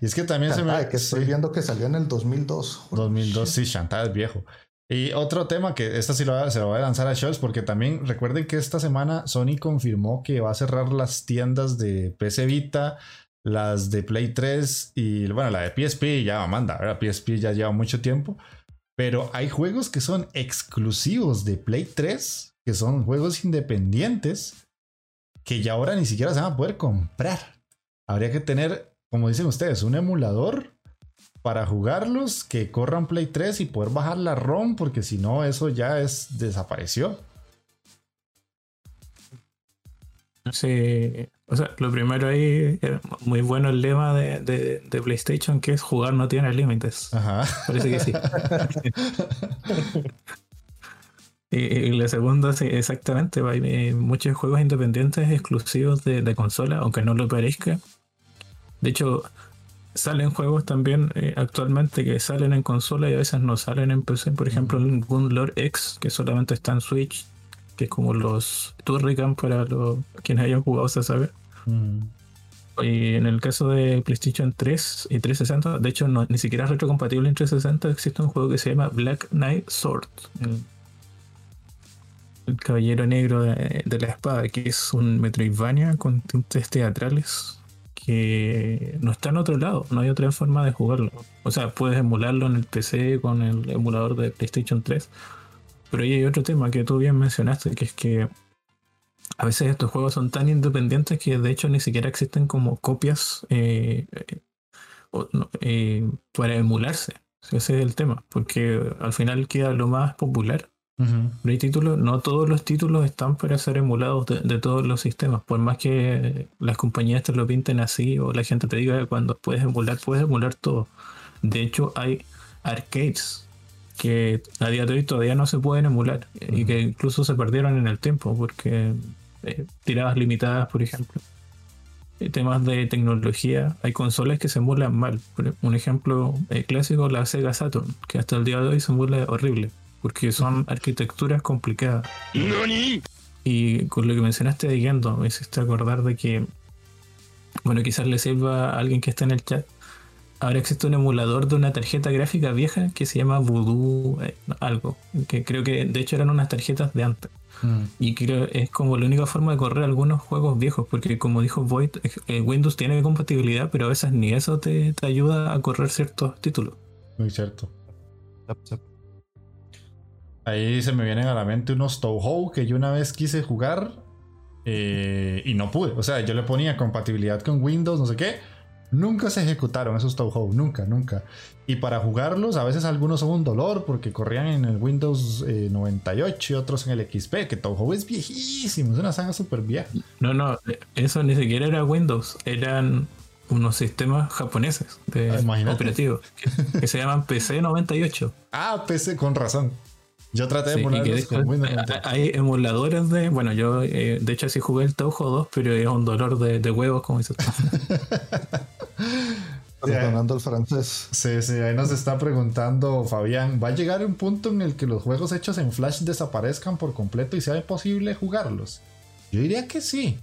S1: Y es que también se me...
S3: que estoy viendo que salió en el 2002.
S1: 2002, sí, Chantal es viejo. Y otro tema que esta sí lo se lo voy a lanzar a Scholz porque también recuerden que esta semana Sony confirmó que va a cerrar las tiendas de PC Vita, las de Play 3 y bueno, la de PSP ya manda, ¿verdad? PSP ya lleva mucho tiempo. Pero hay juegos que son exclusivos de Play 3, que son juegos independientes, que ya ahora ni siquiera se van a poder comprar. Habría que tener, como dicen ustedes, un emulador para jugarlos que corran Play 3 y poder bajar la ROM, porque si no, eso ya es desapareció.
S2: Sí, o sea, lo primero ahí, muy bueno el lema de, PlayStation, que es jugar no tiene límites. Ajá. Parece que sí. [LAUGHS] y, la segunda, sí, exactamente, hay eh, muchos juegos independientes exclusivos de, consola, aunque no lo parezca. De hecho, salen juegos también eh, actualmente que salen en consola y a veces no salen en PC. Por ejemplo, el Gunlord X, que solamente está en Switch que es como los Turrican para los quienes hayan jugado esa saga. Mm. Y en el caso de PlayStation 3 y 360, de hecho no, ni siquiera es retrocompatible en 360, existe un juego que se llama Black Knight Sword. El, Caballero Negro de, la Espada, que es un Metroidvania con tintes teatrales que no está en otro lado, no hay otra forma de jugarlo. O sea, puedes emularlo en el PC con el emulador de PlayStation 3, pero ahí hay otro tema que tú bien mencionaste, que es que a veces estos juegos son tan independientes que de hecho ni siquiera existen como copias eh, eh, para emularse. Ese es el tema, porque al final queda lo más popular. hay títulos, no todos los títulos están para ser emulados de, todos los sistemas, por más que las compañías te lo pinten así o la gente te diga que cuando puedes emular, puedes emular todo. De hecho, hay arcades que a día de hoy todavía no se pueden emular y que incluso se perdieron en el tiempo porque eh, tiradas limitadas, por ejemplo. Eh, temas de tecnología, hay consolas que se emulan mal. un ejemplo eh, clásico, la Sega Saturn, que hasta el día de hoy se emula horrible porque son arquitecturas complicadas. Y con lo que mencionaste de Gendo, me hiciste acordar de que, bueno, quizás le sirva a alguien que está en el chat ahora existe un emulador de una tarjeta gráfica vieja que se llama Voodoo eh, algo, que creo que de hecho eran unas tarjetas de antes. Mm. Y creo es como la única forma de correr algunos juegos viejos, porque como dijo Void, eh, Windows tiene compatibilidad, pero a veces ni eso te, ayuda a correr ciertos títulos.
S1: Muy cierto. Ahí se me vienen a la mente unos Touhou que yo una vez quise jugar eh, y no pude. O sea, yo le ponía compatibilidad con Windows, no sé qué Nunca se ejecutaron esos Touhou, nunca, nunca. Y para jugarlos, a veces algunos son un dolor porque corrían en el Windows 98 eh, y otros en el XP, que Touhou es viejísimo, es una saga súper vieja.
S2: No, no, eso ni siquiera era Windows, eran unos sistemas japoneses de ah, operativos que, se llaman PC 98.
S1: Ah, PC, con razón. Yo traté de ponerlos con Windows.
S2: Hay emuladores de. Bueno, yo eh, de hecho sí jugué el Touhou 2, pero es un dolor de, de huevos, como dices [LAUGHS]
S3: Perdonando el francés.
S1: Sí, sí, ahí nos está preguntando Fabián, ¿va a llegar un punto en el que los juegos hechos en Flash desaparezcan por completo y sea imposible jugarlos? Yo diría que sí.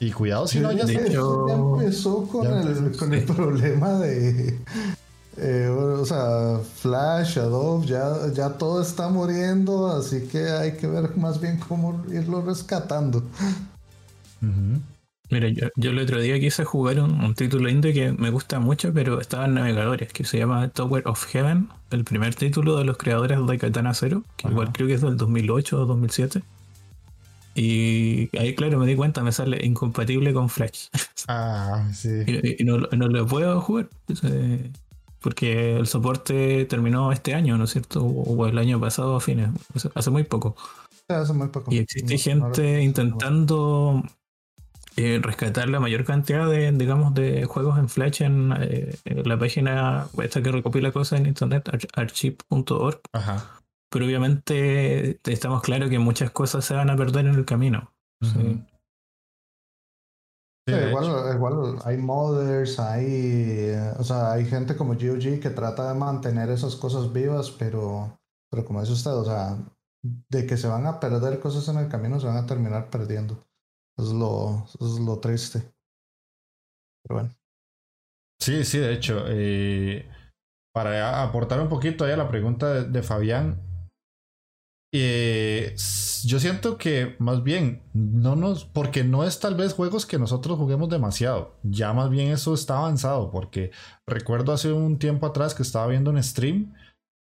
S1: Y cuidado si no, ya,
S3: se... ya empezó con, el, con el problema de... Eh, o sea, Flash, Adobe, ya, ya todo está muriendo, así que hay que ver más bien cómo irlo rescatando.
S2: Mira, yo, el otro día quise jugar un, título indie que me gusta mucho, pero estaba en navegadores, que se llama Tower of Heaven, el primer título de los creadores de Katana Zero, que igual creo que es del 2008 o 2007. Y ahí, claro, me di cuenta, me sale incompatible con Flash. [LAUGHS]
S1: Ah, sí.
S2: y, no, lo puedo jugar, porque el soporte terminó este año, ¿no es cierto? O el año pasado a fines, hace muy poco.
S3: Hace muy poco.
S2: Y existe gente intentando eh, rescatar la mayor cantidad de, digamos, de juegos en Flash en, eh, la página esta que recopila cosas en internet, archive.org. Pero obviamente estamos claros que muchas cosas se van a perder en el camino.
S3: igual, hay modders, hay, eh, o sea, hay gente como GOG que trata de mantener esas cosas vivas, pero, pero como dice usted, o sea, de que se van a perder cosas en el camino, se van a terminar perdiendo. Es lo, es lo triste. Pero bueno.
S1: Sí, sí, de hecho. Eh, para aportar un poquito ahí a la pregunta de, Fabián. Eh, yo siento que más bien no nos, porque no es tal vez juegos que nosotros juguemos demasiado, ya más bien eso está avanzado, porque recuerdo hace un tiempo atrás que estaba viendo un stream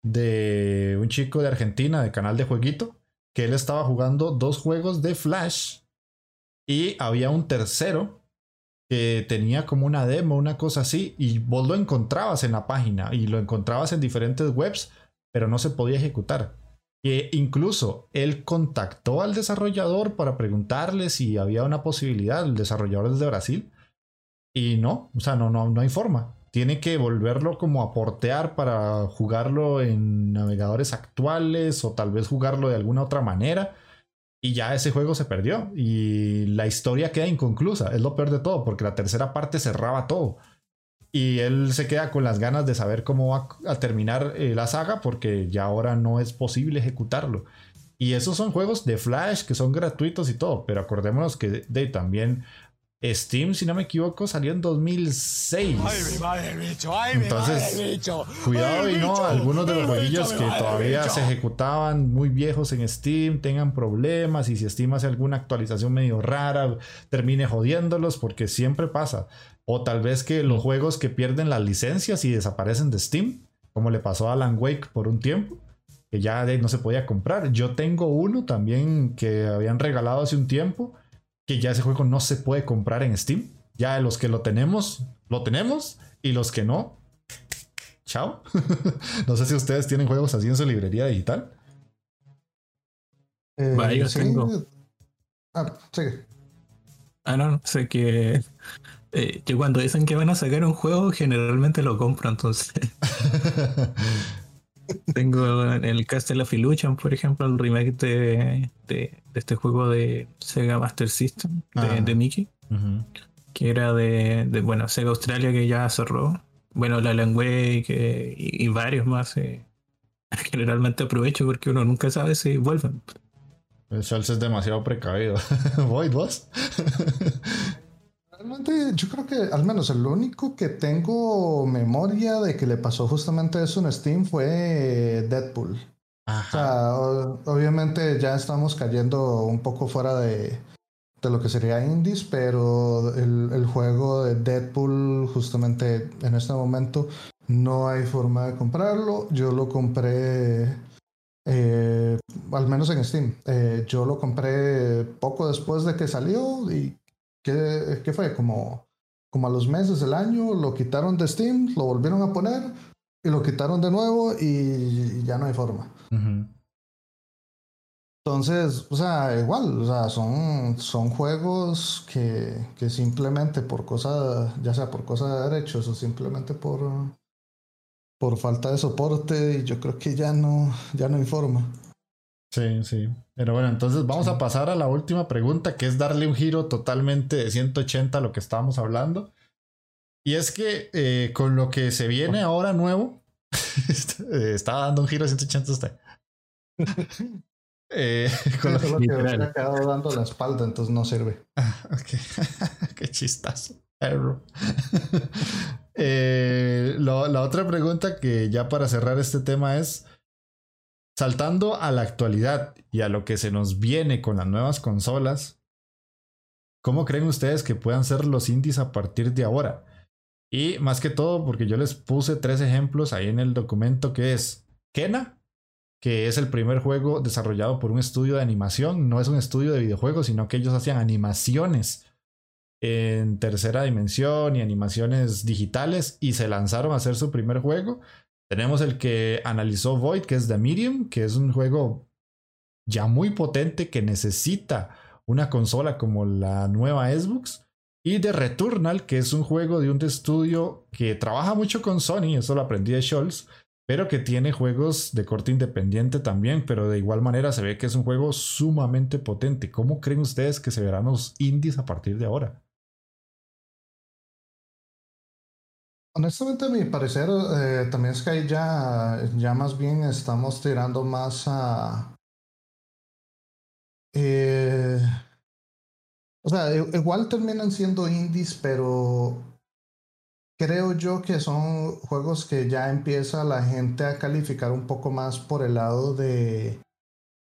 S1: de un chico de Argentina, de canal de jueguito, que él estaba jugando dos juegos de Flash y había un tercero que tenía como una demo, una cosa así, y vos lo encontrabas en la página y lo encontrabas en diferentes webs, pero no se podía ejecutar. E incluso él contactó al desarrollador para preguntarle si había una posibilidad, el desarrollador es de Brasil, y no, o sea, no, no, no hay forma. Tiene que volverlo como a portear para jugarlo en navegadores actuales o tal vez jugarlo de alguna otra manera. Y ya ese juego se perdió y la historia queda inconclusa. Es lo peor de todo porque la tercera parte cerraba todo. Y él se queda con las ganas de saber cómo va a terminar eh, la saga porque ya ahora no es posible ejecutarlo. Y esos son juegos de Flash que son gratuitos y todo, pero acordémonos que de, también Steam, si no me equivoco, salió en 2006. Entonces, cuidado y no, algunos de los jueguillos que todavía se ejecutaban muy viejos en Steam tengan problemas y si Steam hace alguna actualización medio rara, termine jodiéndolos porque siempre pasa. O tal vez que los juegos que pierden las licencias y desaparecen de Steam, como le pasó a Alan Wake por un tiempo, que ya no se podía comprar. Yo tengo uno también que habían regalado hace un tiempo, que ya ese juego no se puede comprar en Steam. Ya los que lo tenemos, lo tenemos, y los que no, chao. [LAUGHS] no sé si ustedes tienen juegos así en su librería digital.
S2: Eh, tengo.
S3: Ah, sigue.
S2: Ah, no, sé que eh, yo cuando dicen que van a sacar un juego, generalmente lo compro, entonces. [LAUGHS] Tengo en el Castle of Illusion, por ejemplo, el remake de, de, este juego de Sega Master System, de, ah. Mickey, que era de, bueno, Sega Australia que ya cerró. Bueno, la Langway y, y, varios más. Eh, [LAUGHS] generalmente aprovecho porque uno nunca sabe si vuelven.
S1: El Charles es demasiado precavido. [LAUGHS] ¿Voy vos?
S3: Realmente yo creo que al menos el único que tengo memoria de que le pasó justamente eso en Steam fue Deadpool. O sea, obviamente ya estamos cayendo un poco fuera de, de lo que sería indies, pero el, el, juego de Deadpool justamente en este momento no hay forma de comprarlo. Yo lo compré, eh, al menos en Steam, eh, yo lo compré poco después de que salió y ¿Qué, fue? Como, como a los meses del año lo quitaron de Steam, lo volvieron a poner y lo quitaron de nuevo y, ya no hay forma. Entonces, o sea, igual, o sea, son, son juegos que, que simplemente por cosa, ya sea por cosa de derechos o simplemente por, por falta de soporte, yo creo que ya no, ya no hay forma.
S1: Sí, sí. Pero bueno, entonces vamos a pasar a la última pregunta, que es darle un giro totalmente de 180 a lo que estábamos hablando. Y es que eh, con lo que se viene ahora nuevo, [LAUGHS] estaba dando un giro de 180 usted. [LAUGHS]
S3: eh, [LAUGHS] con lo que me ha quedado dando la espalda, entonces no sirve.
S1: Ah, ok. Qué chistazo. eh, la otra pregunta que ya para cerrar este tema es Saltando a la actualidad y a lo que se nos viene con las nuevas consolas, ¿cómo creen ustedes que puedan ser los indies a partir de ahora? Y más que todo, porque yo les puse tres ejemplos ahí en el documento que es Kena, que es el primer juego desarrollado por un estudio de animación, no es un estudio de videojuegos, sino que ellos hacían animaciones en tercera dimensión y animaciones digitales y se lanzaron a hacer su primer juego tenemos el que analizó Void, que es The Medium, que es un juego ya muy potente que necesita una consola como la nueva Xbox. Y The Returnal, que es un juego de un estudio que trabaja mucho con Sony, eso lo aprendí de Scholz, pero que tiene juegos de corte independiente también, pero de igual manera se ve que es un juego sumamente potente. ¿Cómo creen ustedes que se verán los indies a partir de ahora?
S3: Honestamente, a mi parecer, eh, también es que ahí ya, ya más bien estamos tirando más a... Eh, o sea, igual terminan siendo indies, pero creo yo que son juegos que ya empieza la gente a calificar un poco más por el lado de,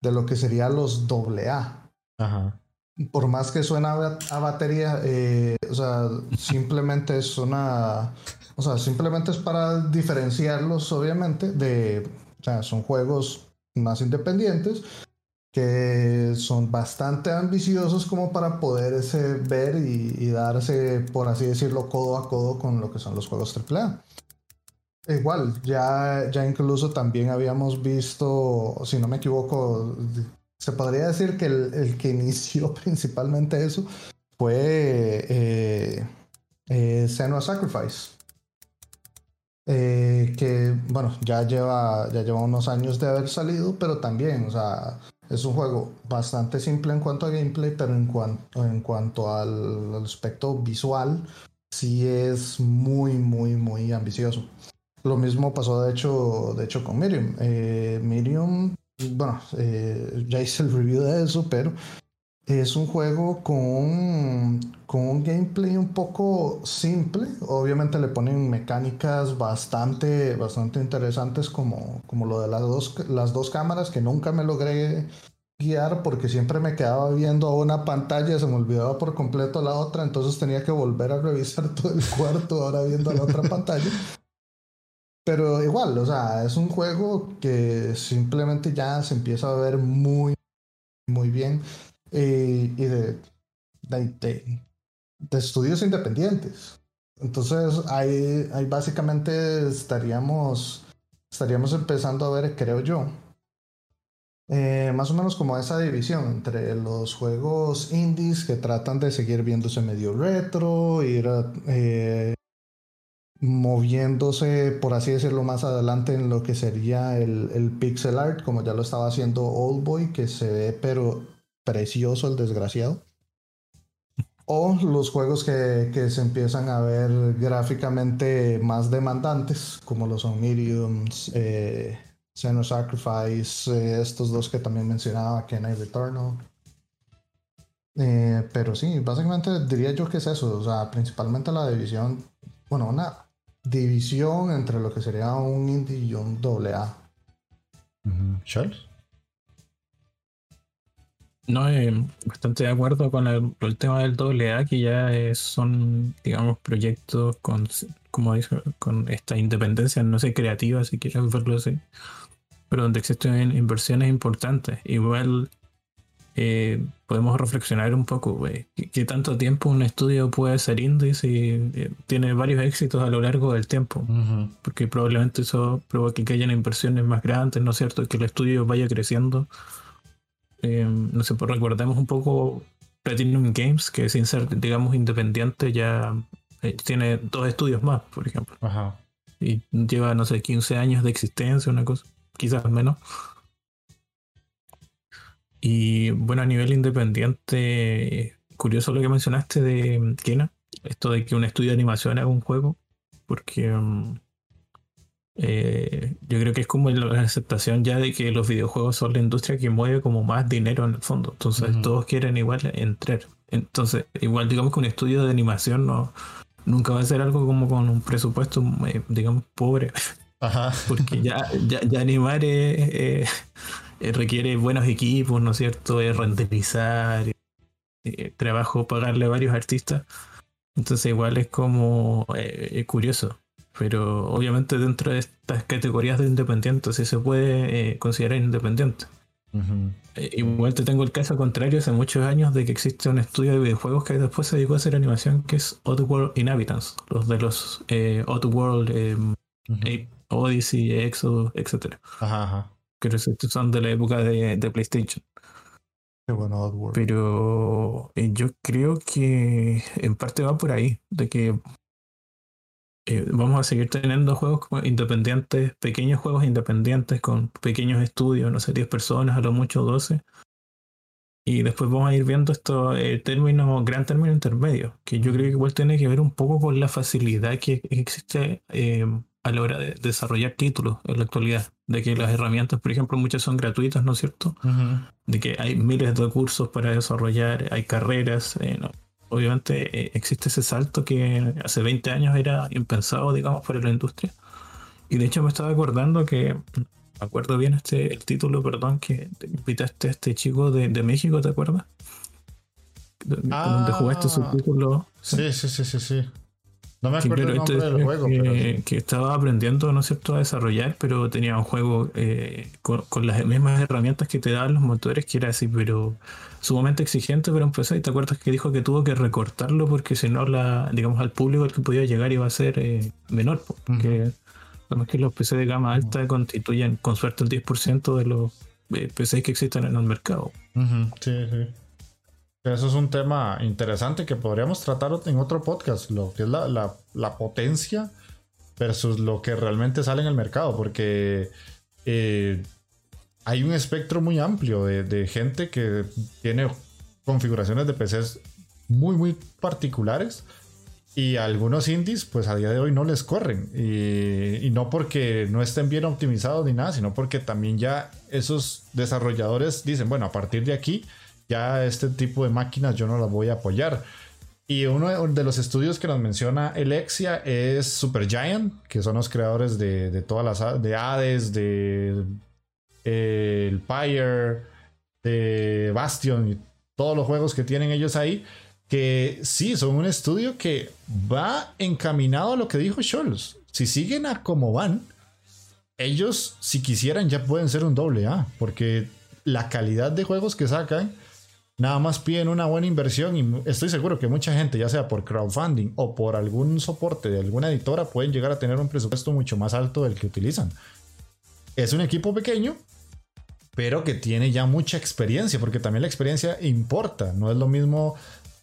S3: de lo que sería los AA.
S1: Ajá.
S3: Por más que suena a batería, eh, o sea, simplemente es una. O sea, simplemente es para diferenciarlos, obviamente, de. O sea, son juegos más independientes que son bastante ambiciosos como para poder ese, ver y, darse, por así decirlo, codo a codo con lo que son los juegos AAA. Igual, ya, ya incluso también habíamos visto, si no me equivoco, se podría decir que el, que [LAUGHS] inició principalmente eso fue eh, eh, Sacrifice. Eh, que bueno, ya lleva, ya lleva unos años de haber salido, pero también, o sea, es un juego bastante simple en cuanto a gameplay, pero en cuanto, en cuanto al, aspecto visual, sí es muy, muy, muy ambicioso. Lo mismo pasó de hecho, de hecho con Miriam. Eh, Miriam, bueno, eh, ya hice el review de eso, pero es un juego con, con un gameplay un poco simple. Obviamente le ponen mecánicas bastante, bastante interesantes como, como lo de las dos, las dos cámaras que nunca me logré guiar porque siempre me quedaba viendo una pantalla, se me olvidaba por completo la otra, entonces tenía que volver a revisar [LAUGHS] todo el cuarto ahora viendo la otra pantalla. Pero igual, o sea, es un juego que simplemente ya se empieza a ver muy, muy bien y, de, de, estudios independientes. Entonces ahí, ahí básicamente estaríamos, estaríamos empezando a ver, creo yo, eh, más o menos como esa división entre los juegos indies que tratan de seguir viéndose medio retro, ir eh, moviéndose, por así decirlo, más adelante en lo que sería el, el pixel art, como ya lo estaba haciendo Oldboy, que se ve pero precioso el desgraciado. O los juegos que, que, se empiezan a ver gráficamente más demandantes, como los son Mediums, eh, Sacrifice, eh, estos dos que también mencionaba, Kenai Returnal. Eh, pero sí, básicamente diría yo que es eso, o sea, principalmente la división, bueno, una división entre lo que sería un indie y un doble A.
S1: Charles.
S2: No, eh, bastante de acuerdo con el, tema del doble A, que ya son, digamos, proyectos con, como dice, con esta independencia, no sé, creativa, si quieres verlo así, pero donde existen inversiones importantes. Igual eh, podemos reflexionar un poco, güey, ¿qué, tanto tiempo un estudio puede ser indie si eh, tiene varios éxitos a lo largo del tiempo? Porque probablemente eso provoque que hayan inversiones más grandes, ¿no es cierto? Que el estudio vaya creciendo eh, no sé, pues recordemos un poco Platinum Games, que sin ser, digamos, independiente, ya eh, tiene dos estudios más, por ejemplo. Ajá. Y lleva, no sé, 15 años de existencia, una cosa, quizás menos. Y bueno, a nivel independiente, curioso lo que mencionaste de Kena, esto de que un estudio de animación haga un juego, porque mm, eh, yo creo que es como la aceptación ya de que los videojuegos son la industria que mueve como más dinero en el fondo. Entonces todos quieren igual entrar. Entonces, igual digamos que un estudio de animación no nunca va a ser algo como con un presupuesto, eh, digamos, pobre. Porque ya, ya, animar eh, requiere buenos equipos, ¿no es cierto? Es renderizar, trabajo, pagarle a varios artistas. Entonces igual es como curioso. Pero obviamente dentro de estas categorías de independientes sí se puede eh, considerar independiente. Eh, igual te tengo el caso contrario hace muchos años de que existe un estudio de videojuegos que después se dedicó a hacer animación que es Oddworld Inhabitants, los de los eh, Oddworld, eh, Odyssey, Exodus, etc. Ajá, ajá. Que son de la época de, de PlayStation.
S3: Qué bueno, Oddworld.
S2: Pero yo creo que en parte va por ahí, de que eh, vamos a seguir teniendo juegos independientes, pequeños juegos independientes con pequeños estudios, no sé, 10 personas, a lo mucho 12. Y después vamos a ir viendo esto, el término, gran término intermedio, que yo creo que igual tiene que ver un poco con la facilidad que existe eh, a la hora de desarrollar títulos en la actualidad. De que las herramientas, por ejemplo, muchas son gratuitas, ¿no es cierto? De que hay miles de cursos para desarrollar, hay carreras, eh, obviamente eh, existe ese salto que hace 20 años era impensado, digamos, para la industria. Y de hecho me estaba acordando que acuerdo bien este el título, perdón, que invitaste a este chico de, México, ¿te acuerdas? donde jugaste su ah. título.
S1: Sí, sí, sí, sí, sí. No me acuerdo el nombre del juego.
S2: Que, estaba aprendiendo, ¿no es cierto?, a desarrollar, pero tenía un juego eh, con, las mismas herramientas que te daban los motores, que era así, pero sumamente exigente, pero empezó y te acuerdas que dijo que tuvo que recortarlo porque si no, la, digamos, al público al que podía llegar iba a ser eh, menor, porque además que los PC de gama alta constituyen con suerte el 10% de los eh, PCs que existen en el mercado.
S1: Sí, sí. Eso es un tema interesante que podríamos tratar en otro podcast, lo que es la, potencia versus lo que realmente sale en el mercado, porque eh, hay un espectro muy amplio de, gente que tiene configuraciones de PCs muy, muy particulares. Y algunos indies, pues a día de hoy no les corren. Y, y, no porque no estén bien optimizados ni nada, sino porque también ya esos desarrolladores dicen, bueno, a partir de aquí ya este tipo de máquinas yo no las voy a apoyar. Y uno de los estudios que nos menciona Alexia es Supergiant, que son los creadores de, todas las de Hades, de eh, el Pyre, de Bastion y todos los juegos que tienen ellos ahí. Que sí, son un estudio que va encaminado a lo que dijo Scholz. Si siguen a como van, ellos, si quisieran, ya pueden ser un doble A, porque la calidad de juegos que sacan Nada más piden una buena inversión y estoy seguro que mucha gente, ya sea por crowdfunding o por algún soporte de alguna editora, pueden llegar a tener un presupuesto mucho más alto del que utilizan. Es un equipo pequeño, pero que tiene ya mucha experiencia, porque también la experiencia importa. No es lo mismo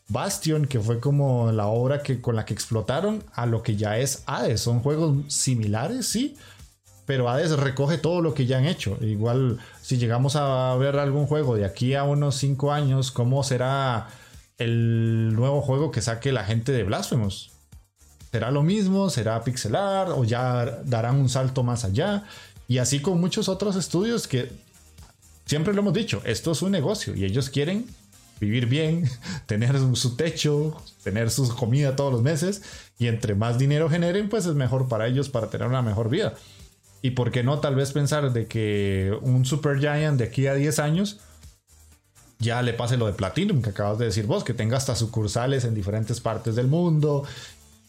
S1: Bastion, que fue como la obra que, con la que explotaron, a lo que ya es Hades. Son juegos similares, sí, pero Hades recoge todo lo que ya han hecho. Igual, si llegamos a ver algún juego de aquí a unos 5 años, ¿cómo será el nuevo juego que saque la gente de Blasphemous? ¿Será lo mismo? ¿Será pixelar? ¿O ya darán un salto más allá? Y así con muchos otros estudios que siempre lo hemos dicho, esto es un negocio y ellos quieren vivir bien, [LAUGHS] tener su techo, tener su comida todos los meses y entre más dinero generen, pues es mejor para ellos para tener una mejor vida. Y por qué no tal vez pensar de que un Super Giant de aquí a 10 años ya le pase lo de Platinum que acabas de decir vos, que tenga hasta sucursales en diferentes partes del mundo.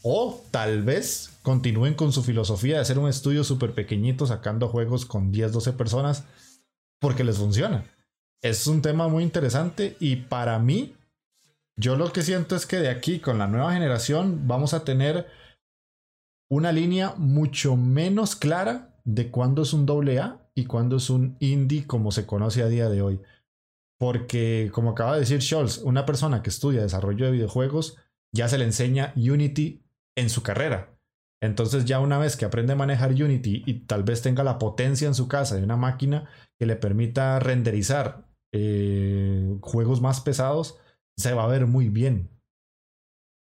S1: O tal vez continúen con su filosofía de hacer un estudio súper pequeñito sacando juegos con 10, 12 personas porque les funciona. Es un tema muy interesante y para mí, yo lo que siento es que de aquí con la nueva generación vamos a tener una línea mucho menos clara de cuándo es un doble A y cuándo es un indie como se conoce a día de hoy. Porque, como acaba de decir Scholz, una persona que estudia desarrollo de videojuegos ya se le enseña Unity en su carrera. Entonces ya una vez que aprende a manejar Unity y tal vez tenga la potencia en su casa de una máquina que le permita renderizar eh, juegos más pesados, se va a ver muy bien.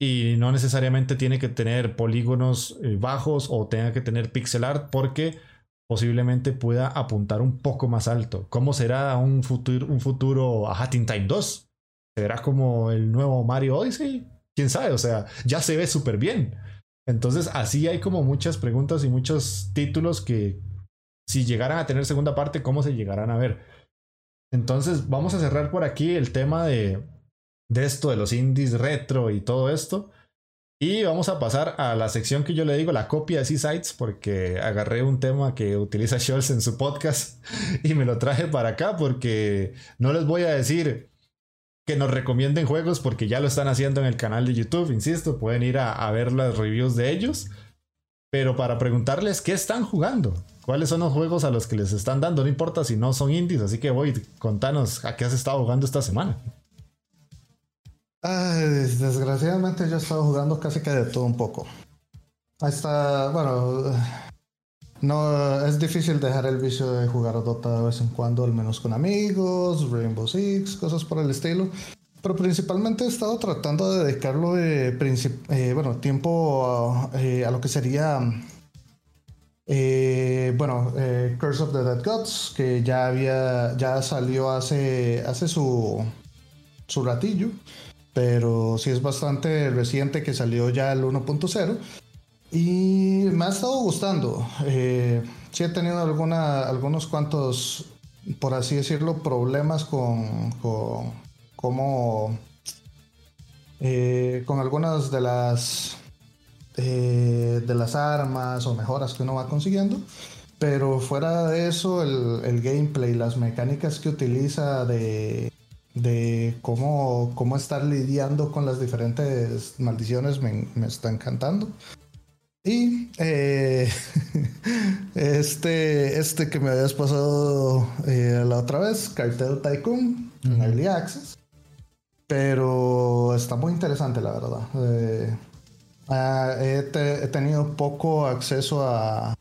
S1: Y no necesariamente tiene que tener polígonos eh, bajos o tenga que tener pixel art porque posiblemente pueda apuntar un poco más alto. ¿Cómo será un futuro, un futuro a Time 2? ¿Será como el nuevo Mario Odyssey? ¿Quién sabe? O sea, ya se ve súper bien. Entonces, así hay como muchas preguntas y muchos títulos que si llegaran a tener segunda parte, ¿cómo se llegarán a ver? Entonces, vamos a cerrar por aquí el tema de, de esto, de los indies retro y todo esto. Y vamos a pasar a la sección que yo le digo la copia de C-Sites, porque agarré un tema que utiliza [LAUGHS] Scholz en su podcast y me lo traje para acá, porque no les voy a decir que nos recomienden juegos, porque ya lo están haciendo en el canal de YouTube, insisto, pueden ir a, ver las reviews de ellos, pero para preguntarles qué están jugando, cuáles son los juegos a los que les están dando, no importa si no son indies, así que voy, contanos a qué has estado jugando esta semana
S3: desgraciadamente yo he estado jugando casi que de todo un poco. Está, bueno, no es difícil dejar el vicio de jugar Dota de vez en cuando, al menos con amigos, Rainbow Six, cosas por el estilo. Pero principalmente he estado tratando de dedicarlo de eh, bueno, tiempo eh, a, lo que sería eh, bueno, Curse of the Dead Gods, que ya había, ya salió hace, hace su, su ratillo pero sí es bastante reciente que salió ya el 1.0 y me ha estado gustando. Eh, sí he tenido algunos cuantos, por así decirlo, problemas con, con cómo eh, con algunas de las eh, de las armas o mejoras que uno va consiguiendo. Pero fuera de eso, el, gameplay, las mecánicas que utiliza de, de cómo, cómo estar lidiando con las diferentes maldiciones me, me está encantando. Y eh, [LAUGHS] este, este que me habías pasado la otra vez, Cartel Tycoon, en Early Access. Pero está muy interesante, la verdad. Eh, ah, he, tenido poco acceso a,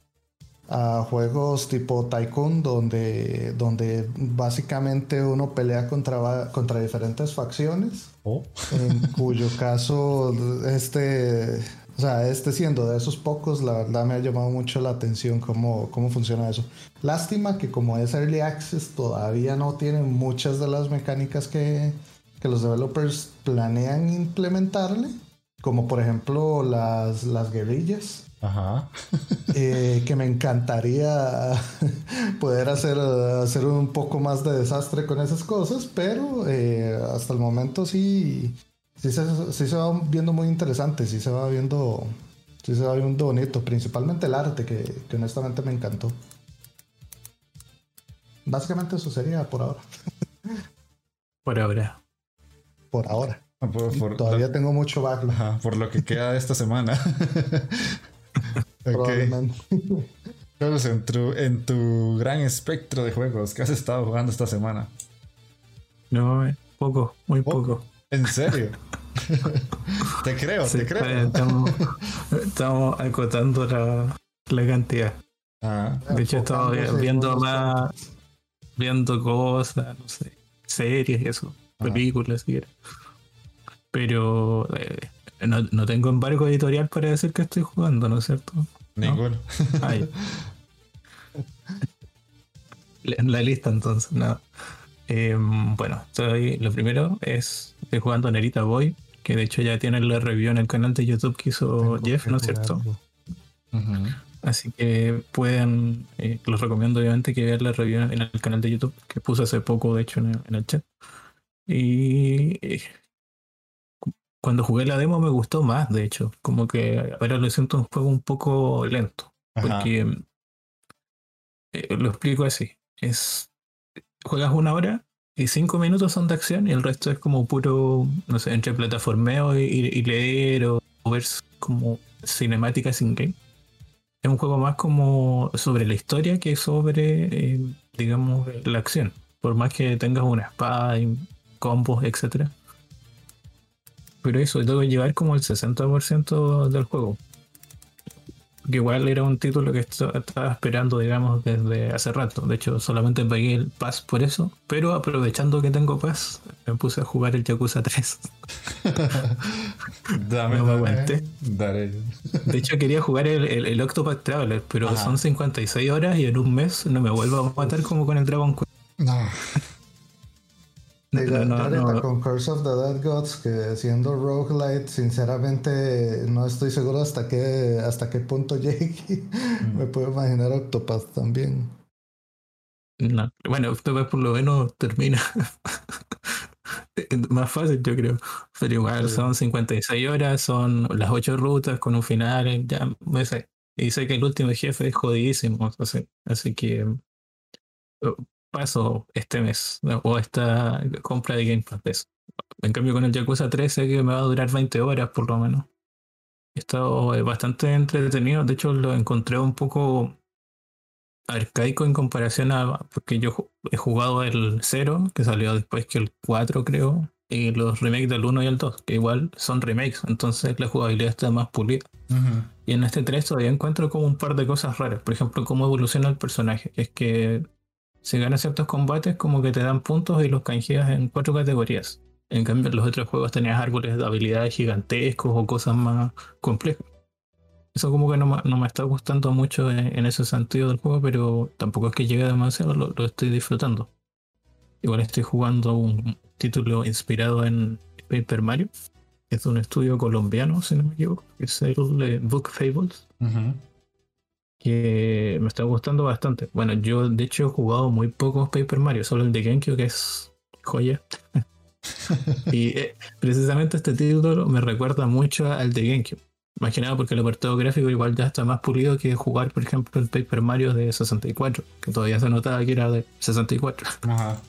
S3: juegos tipo Tycoon, donde, donde básicamente uno pelea contra, contra diferentes facciones. Oh. En [LAUGHS] cuyo caso, este, o sea, este siendo de esos pocos, la verdad me ha llamado mucho la atención cómo, cómo funciona eso. Lástima que como es Early Access, todavía no tiene muchas de las mecánicas que que los developers planean implementarle, como por ejemplo las, las guerrillas. Ajá. Eh, que me encantaría [LAUGHS] poder hacer, hacer un poco más de desastre con esas cosas, pero eh, hasta el momento sí, sí se, sí se, va viendo muy interesante, sí se va viendo, sí se va viendo bonito, principalmente el arte que, que honestamente me encantó. Básicamente eso sería por ahora.
S2: Por ahora
S3: por ahora. Ah, todavía tengo mucho backlog.
S1: por lo que queda de esta semana. [LAUGHS] Probablemente. [LAUGHS] en tu, en tu gran espectro de juegos que has estado jugando esta semana.
S2: No, eh, poco, muy poco.
S1: ¿En serio? [LAUGHS] te creo, te creo.
S2: Estamos, estamos acotando la, la cantidad. Ah. de hecho, he estado viendo más, viendo cosas, no sé, series y eso películas, si Pero eh, no, no, tengo embargo editorial para decir que estoy jugando, ¿no es cierto?
S1: Ninguno. [LAUGHS]
S2: En la lista entonces, no. Em, bueno, estoy, lo primero es estoy jugando Nerita Boy, que de hecho ya tiene la review en el canal de YouTube que hizo Jeff, ¿no es cierto? Así que pueden, eh, los recomiendo obviamente que vean la review en el canal de YouTube que puse hace poco, de hecho, en el chat. Y eh, cuando jugué la demo me gustó más, de hecho. Como que ahora lo siento un juego un poco lento. Porque eh, lo explico así. Es juegas una hora y cinco minutos son de acción y el resto es como puro, no sé, entre plataformeo y, leer o, ver como cinemáticas in game. Es un juego más como sobre la historia que sobre, eh, digamos, la acción. Por más que tengas una espada y combos, etcétera. Pero eso, tengo que llevar como el 60% del juego. Que igual era un título que estaba esperando, digamos, desde hace rato. De hecho, solamente pagué el Pass por eso. Pero aprovechando que tengo Pass, me puse a jugar el Yakuza 3. [LAUGHS]
S1: dame, no me aguanté.
S2: De hecho, quería jugar el, el, Octopath Traveler, pero son 56 horas y en un mes no me vuelvo a matar como con el Dragon Quest. No
S3: con Curse of the Dead Gods, que siendo roguelite, sinceramente no estoy seguro hasta qué, hasta qué punto [LAUGHS] llegue. Mm. Me puedo imaginar Octopath también.
S2: No. Bueno, Octopath por lo menos termina [LAUGHS] más fácil, yo creo. Pero igual son 56 horas, son las 8 rutas con un final, ya me sé. Y sé que el último jefe es jodidísimo, así, así que paso este mes o esta compra de Game Pass. En cambio con el Yakuza 13 que me va a durar 20 horas por lo menos. He estado eh, bastante entretenido, de hecho lo encontré un poco arcaico en comparación a porque yo he jugado el 0 que salió después que el 4 creo y los remakes del 1 y el 2 que igual son remakes entonces la jugabilidad está más pulida. Y en este 3 todavía encuentro como un par de cosas raras. Por ejemplo cómo evoluciona el personaje. Es que si ganas ciertos combates, como que te dan puntos y los canjeas en cuatro categorías. En cambio, en los otros juegos tenías árboles de habilidades gigantescos o cosas más complejas. Eso como que no, me está gustando mucho en, ese sentido del juego, pero tampoco es que llegue demasiado, lo, estoy disfrutando. Igual estoy jugando un título inspirado en Paper Mario, es de un estudio colombiano, si no me equivoco, que es el Book Fables. Que me está gustando bastante. Bueno, yo de hecho he jugado muy pocos Paper Mario, solo el de GameCube, que es joya. [LAUGHS] y eh, precisamente este título me recuerda mucho al de GameCube. Más que nada porque el apartado gráfico igual ya está más pulido que jugar, por ejemplo, el Paper Mario de 64, que todavía se notaba que era de 64. Ajá.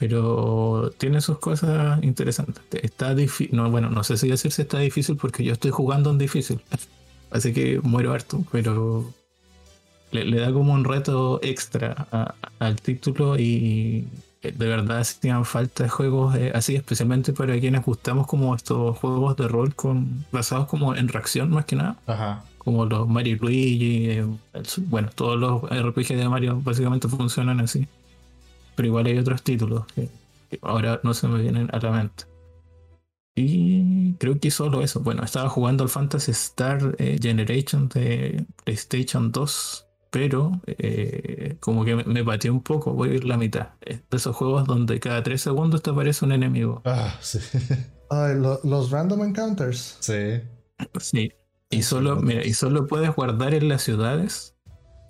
S2: Pero tiene sus cosas interesantes. Está difícil. No, bueno, no sé si decir si está difícil porque yo estoy jugando en difícil. [LAUGHS] Así que muero harto, pero le, da como un reto extra al título y de verdad hacían falta juegos eh, así, especialmente para quienes gustamos como estos juegos de rol con basados como en reacción más que nada. Ajá. Como los Mario Luigi, eh, bueno, todos los RPG de Mario básicamente funcionan así. Pero igual hay otros títulos que, ahora no se me vienen a la mente. Y creo que solo eso. Bueno, estaba jugando al Fantasy Star eh, Generation de PlayStation 2 pero eh, como que me, me un poco, voy a ir la mitad. de esos juegos donde cada tres segundos te aparece un enemigo.
S1: Ah, sí. [LAUGHS]
S3: los random encounters.
S1: Sí.
S2: Sí. Y solo, mira, y solo puedes guardar en las ciudades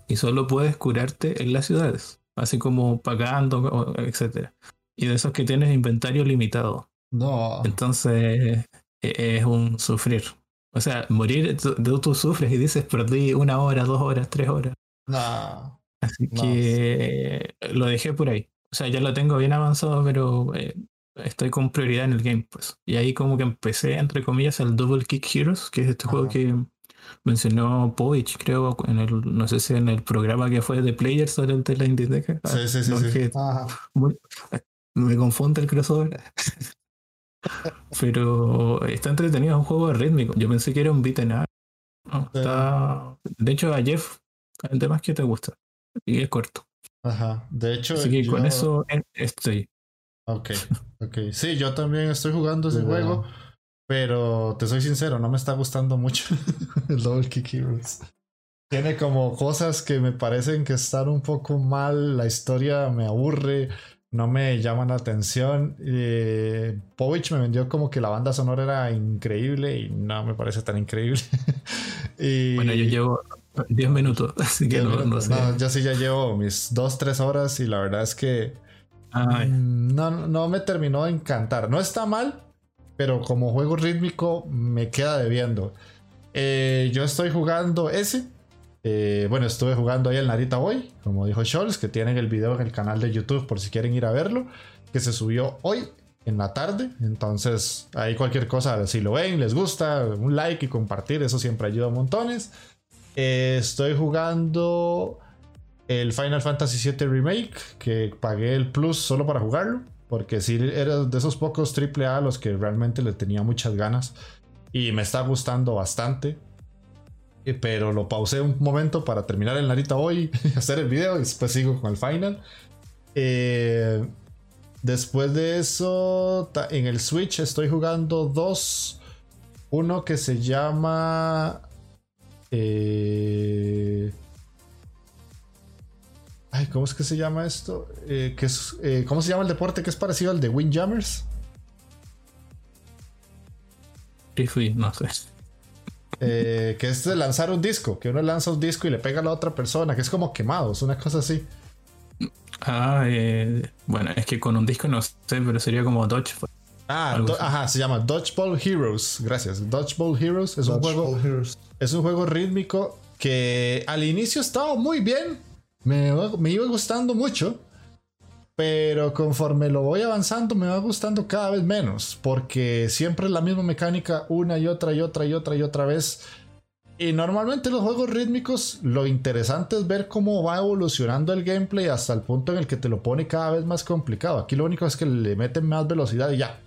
S2: y solo puedes curarte en las ciudades, así como pagando, etcétera. Y de esos que tienes inventario limitado.
S1: No.
S2: Entonces e, es un sufrir. O sea, morir, tú, tú, sufres y dices, perdí una hora, dos horas, tres horas.
S1: No.
S2: Así que lo dejé por ahí. O sea, ya lo tengo bien avanzado, pero eh, estoy con prioridad en el game, pues. Y ahí como que empecé, entre comillas, al Double Kick Heroes, que es este juego que mencionó Povich, creo, en el, no sé si en el programa que fue de Players de la Inditeca.
S1: Sí, sí, sí.
S2: me confunde el crossover. [LAUGHS] pero está entretenido, es un juego rítmico. Yo pensé que era un beat up. está... De hecho, a Jeff el tema es que te gusta. Y es corto.
S1: Ajá. De hecho.
S2: Así que con eso estoy.
S1: Ok, [LAUGHS] ok. Sí, yo también estoy jugando ese juego. Pero te soy sincero, no me está gustando mucho [LAUGHS] el Double Kick Heroes. Tiene como cosas que me parecen que están un poco mal. La historia me aburre, no me llaman la atención. Eh, Povich me vendió como que la banda sonora era increíble y no me parece tan increíble. [LAUGHS]
S2: y... Bueno, yo llevo [LAUGHS] 10 minutos, [LAUGHS] así que no, no, sé.
S1: yo sí ya llevo mis 2, 3 horas y la verdad es que mm, no, no me terminó de encantar. No está mal, pero como juego rítmico me queda debiendo. Eh, yo estoy jugando ese. Eh, bueno, estuve jugando ahí el Narita Boy, como dijo Scholz, que tienen el video en el canal de YouTube por si quieren ir a verlo, que se subió hoy en la tarde. Entonces, ahí cualquier cosa, si lo ven, les gusta, un like y compartir, eso siempre ayuda montones. Eh, estoy jugando el Final Fantasy VII Remake, que pagué el Plus solo para jugarlo, porque sí era de esos pocos AAA a los que realmente le tenía muchas ganas y me está gustando bastante. Eh, pero lo pausé un momento para terminar el Narita hoy, [LAUGHS] hacer el video y después sigo con el Final. Eh, después de eso, en el Switch estoy jugando dos. Uno que se llama eh... Ay, ¿cómo es que se llama esto? Eh, es, eh, ¿Cómo se llama el deporte que es parecido al de Windjammers?
S2: Sí, no sé.
S1: Eh, que es de lanzar un disco, que uno lanza un disco y le pega a la otra persona, que es como quemados, una cosa así.
S2: Ah, bueno, es que con un disco no sé, pero sería como Dodge.
S1: Ah, ajá, se llama Dodgeball Heroes. Gracias. Dodgeball Heroes es un juego. Es un juego rítmico que al inicio estaba muy bien. Me, iba gustando mucho. Pero conforme lo voy avanzando, me va gustando cada vez menos. Porque siempre es la misma mecánica una y otra y otra y otra y otra vez. Y normalmente los juegos rítmicos, lo interesante es ver cómo va evolucionando el gameplay hasta el punto en el que te lo pone cada vez más complicado. Aquí lo único es que le meten más velocidad y ya.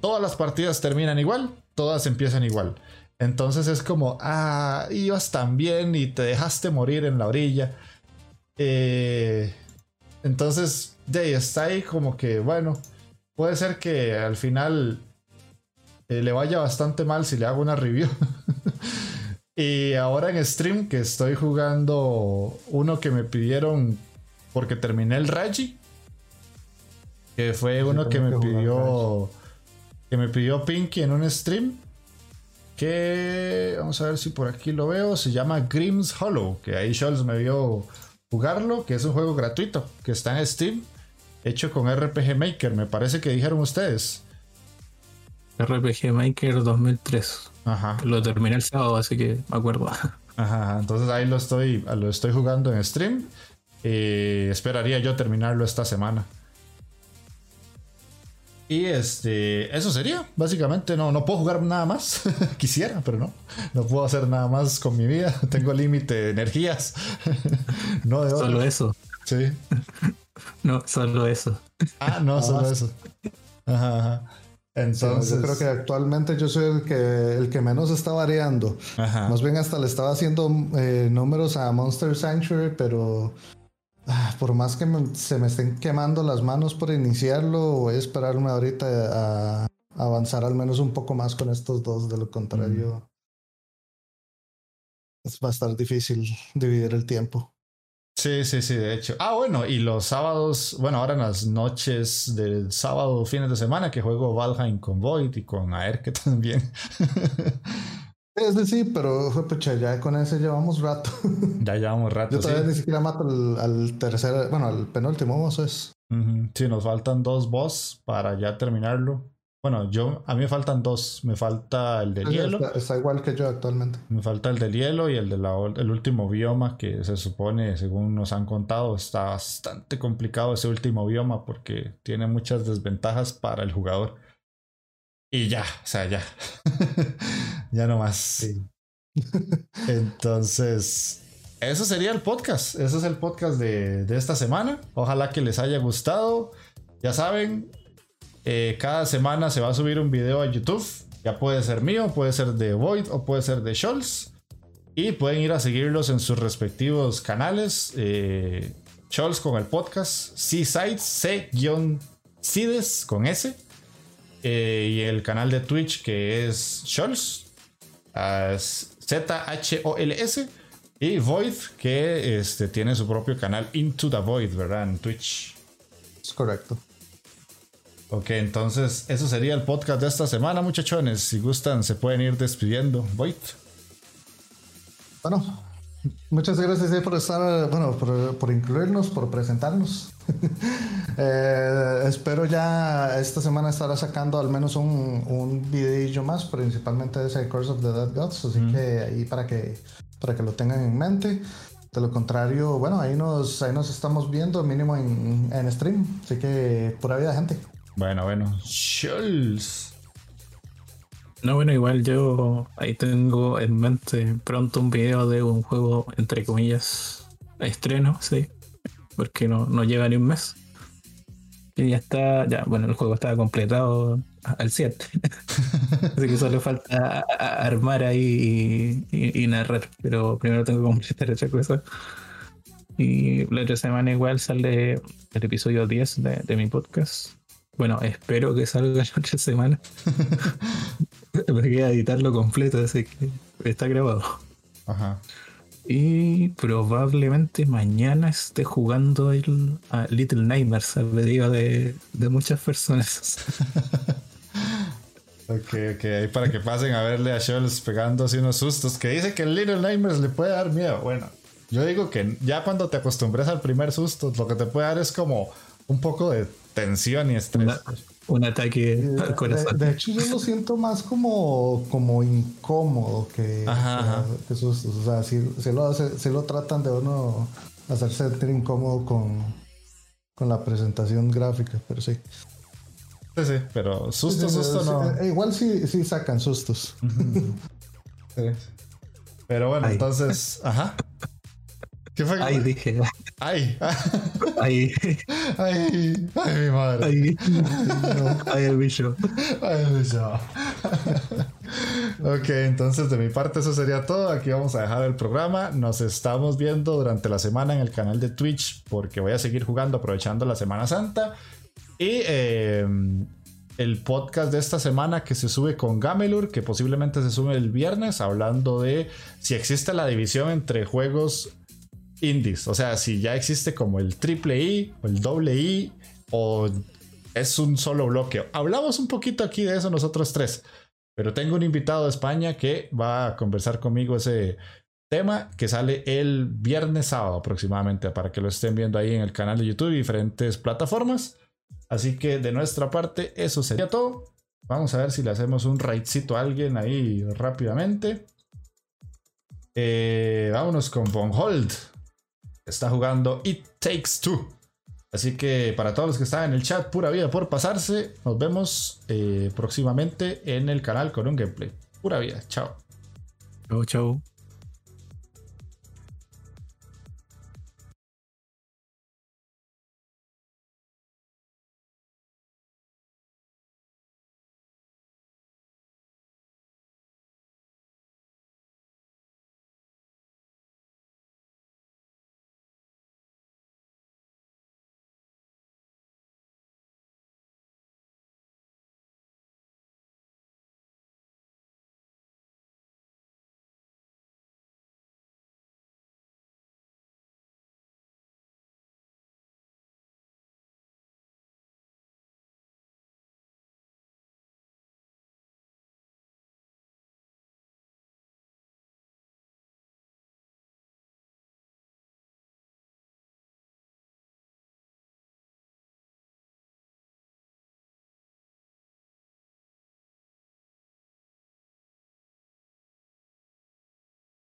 S1: Todas las partidas terminan igual, todas empiezan igual. Entonces es como, ah, ibas tan bien y te dejaste morir en la orilla. Eh, entonces, de está ahí como que, bueno, puede ser que al final eh, le vaya bastante mal si le hago una review. [LAUGHS] y ahora en stream que estoy jugando uno que me pidieron porque terminé el Raji. Que fue uno que me pidió que me pidió Pinky en un stream. Que vamos a ver si por aquí lo veo, se llama Grimm's Hollow, que ahí Scholz me vio jugarlo, que es un juego gratuito, que está en Steam, hecho con RPG Maker, me parece que dijeron ustedes.
S2: RPG Maker 2003. Ajá. Lo terminé el sábado, así que me acuerdo.
S1: Ajá, entonces ahí lo estoy, lo estoy jugando en stream. Y esperaría yo terminarlo esta semana. Y este, eso sería, básicamente. No, no puedo jugar nada más. [LAUGHS] Quisiera, pero no. No puedo hacer nada más con mi vida. [LAUGHS] Tengo límite de energías. [LAUGHS]
S2: no de Solo eso.
S1: Sí.
S2: no, solo eso.
S1: Ah, no, solo eso. Ajá, Entonces.
S3: yo creo que actualmente yo soy el que, el que menos está variando. Más bien hasta le estaba haciendo eh, números a Monster Sanctuary, pero por más que se me estén quemando las manos por iniciarlo, voy a esperarme ahorita a, avanzar al menos un poco más con estos dos. De lo contrario, va a estar difícil dividir el tiempo.
S1: Sí, sí, sí, de hecho. Ah, bueno, y los sábados, bueno, ahora en las noches del sábado, fines de semana, que juego Valheim con Void y con Aerke [LAUGHS] también.
S3: Es decir, pero pucha, ya con ese llevamos rato. [LAUGHS]
S1: Ya llevamos rato.
S3: Yo todavía ni siquiera mato al, tercer, bueno, al penúltimo boss es.
S1: Sí, nos faltan dos boss para ya terminarlo. Bueno, yo, a mí me faltan dos. Me falta el del hielo.
S3: Está, igual que yo actualmente.
S1: Me falta el del hielo y el del el último bioma que se supone, según nos han contado, está bastante complicado ese último bioma porque tiene muchas desventajas para el jugador. Y ya, o sea, ya. [LAUGHS] ya no más. [LAUGHS] Entonces, eso sería el podcast. Ese es el podcast de, esta semana. Ojalá que les haya gustado. Ya saben, eh, cada semana se va a subir un video a YouTube. Ya puede ser mío, puede ser de Void o puede ser de Scholz. Y pueden ir a seguirlos en sus respectivos canales. Eh, Scholz con el podcast, C-Sites, C-Cides con S. Eh, y el canal de Twitch que es Scholz, Z-H-O-L-S. Y Void, que este, tiene su propio canal Into the Void, ¿verdad? En Twitch.
S3: Es correcto.
S1: Ok, entonces eso sería el podcast de esta semana, muchachones. Si gustan, se pueden ir despidiendo. Void.
S3: Bueno, muchas gracias por estar, bueno, por incluirnos, por presentarnos. [LAUGHS] Eh, espero ya esta semana estará sacando al menos un, un videillo más, principalmente de ese Curse of the Dead Gods, así que ahí para que, para que lo tengan en mente. De lo contrario, bueno, ahí nos, ahí nos estamos viendo mínimo en, en stream, así que pura vida, gente.
S1: Bueno, bueno. Schultz.
S2: No, bueno, igual yo ahí tengo en mente pronto un video de un juego, entre comillas, estreno, sí porque no, no lleva ni un mes. Y ya está, ya, bueno, el juego está completado al 7. [LAUGHS] Así que solo falta armar ahí y, narrar. Pero primero tengo que completar esa cosa. Y la otra semana igual sale el episodio 10 de, de mi podcast. Bueno, espero que salga la otra semana. [LAUGHS] [LAUGHS] Me queda editarlo completo, así que está grabado. Ajá. Y probablemente mañana esté jugando el Little Nightmares al pedido de, muchas personas. [LAUGHS]
S1: ok, ok, ahí para que pasen a verle a Scholz pegándose unos sustos. Que dice que el Little Nightmares le puede dar miedo. Bueno, yo digo que ya cuando te acostumbres al primer susto, lo que te puede dar es como un poco de tensión y estrés
S2: un ataque al corazón.
S3: De, hecho, yo lo siento más como, como incómodo que, que, O sea, si, lo, lo tratan de uno hacer sentir incómodo con, con la presentación gráfica, pero sí.
S1: Sí, sí, pero susto, susto no.
S3: Eh, igual sí, sí sacan sustos.
S1: Pero bueno, entonces, ajá.
S2: ¿Qué fue? Ay, dije.
S1: Ay.
S2: Ay.
S1: Ay. Ay, mi madre.
S2: Ay. Ay, el bicho.
S1: Ay, el bicho. ok, entonces de mi parte eso sería todo. Aquí vamos a dejar el programa. Nos estamos viendo durante la semana en el canal de Twitch porque voy a seguir jugando aprovechando la Semana Santa. Y em, el podcast de esta semana que se sube con Gamelur, que posiblemente se sube el viernes, hablando de si existe la división entre juegos indies. O sea, si ya existe como el triple I o el doble I o es un solo bloque. Hablamos un poquito aquí de eso nosotros tres. Pero tengo un invitado de España que va a conversar conmigo ese tema que sale el viernes sábado aproximadamente para que lo estén viendo ahí en el canal de YouTube y diferentes plataformas. Así que de nuestra parte eso sería todo. Vamos a ver si le hacemos un raidcito a alguien ahí rápidamente. Eh, vámonos con Von Hold. Está jugando It Takes Two. Así que para todos los que están en el chat, pura vida por pasarse. Nos vemos eh, próximamente en el canal con un gameplay. Pura vida. Chao.
S2: Chau, chau.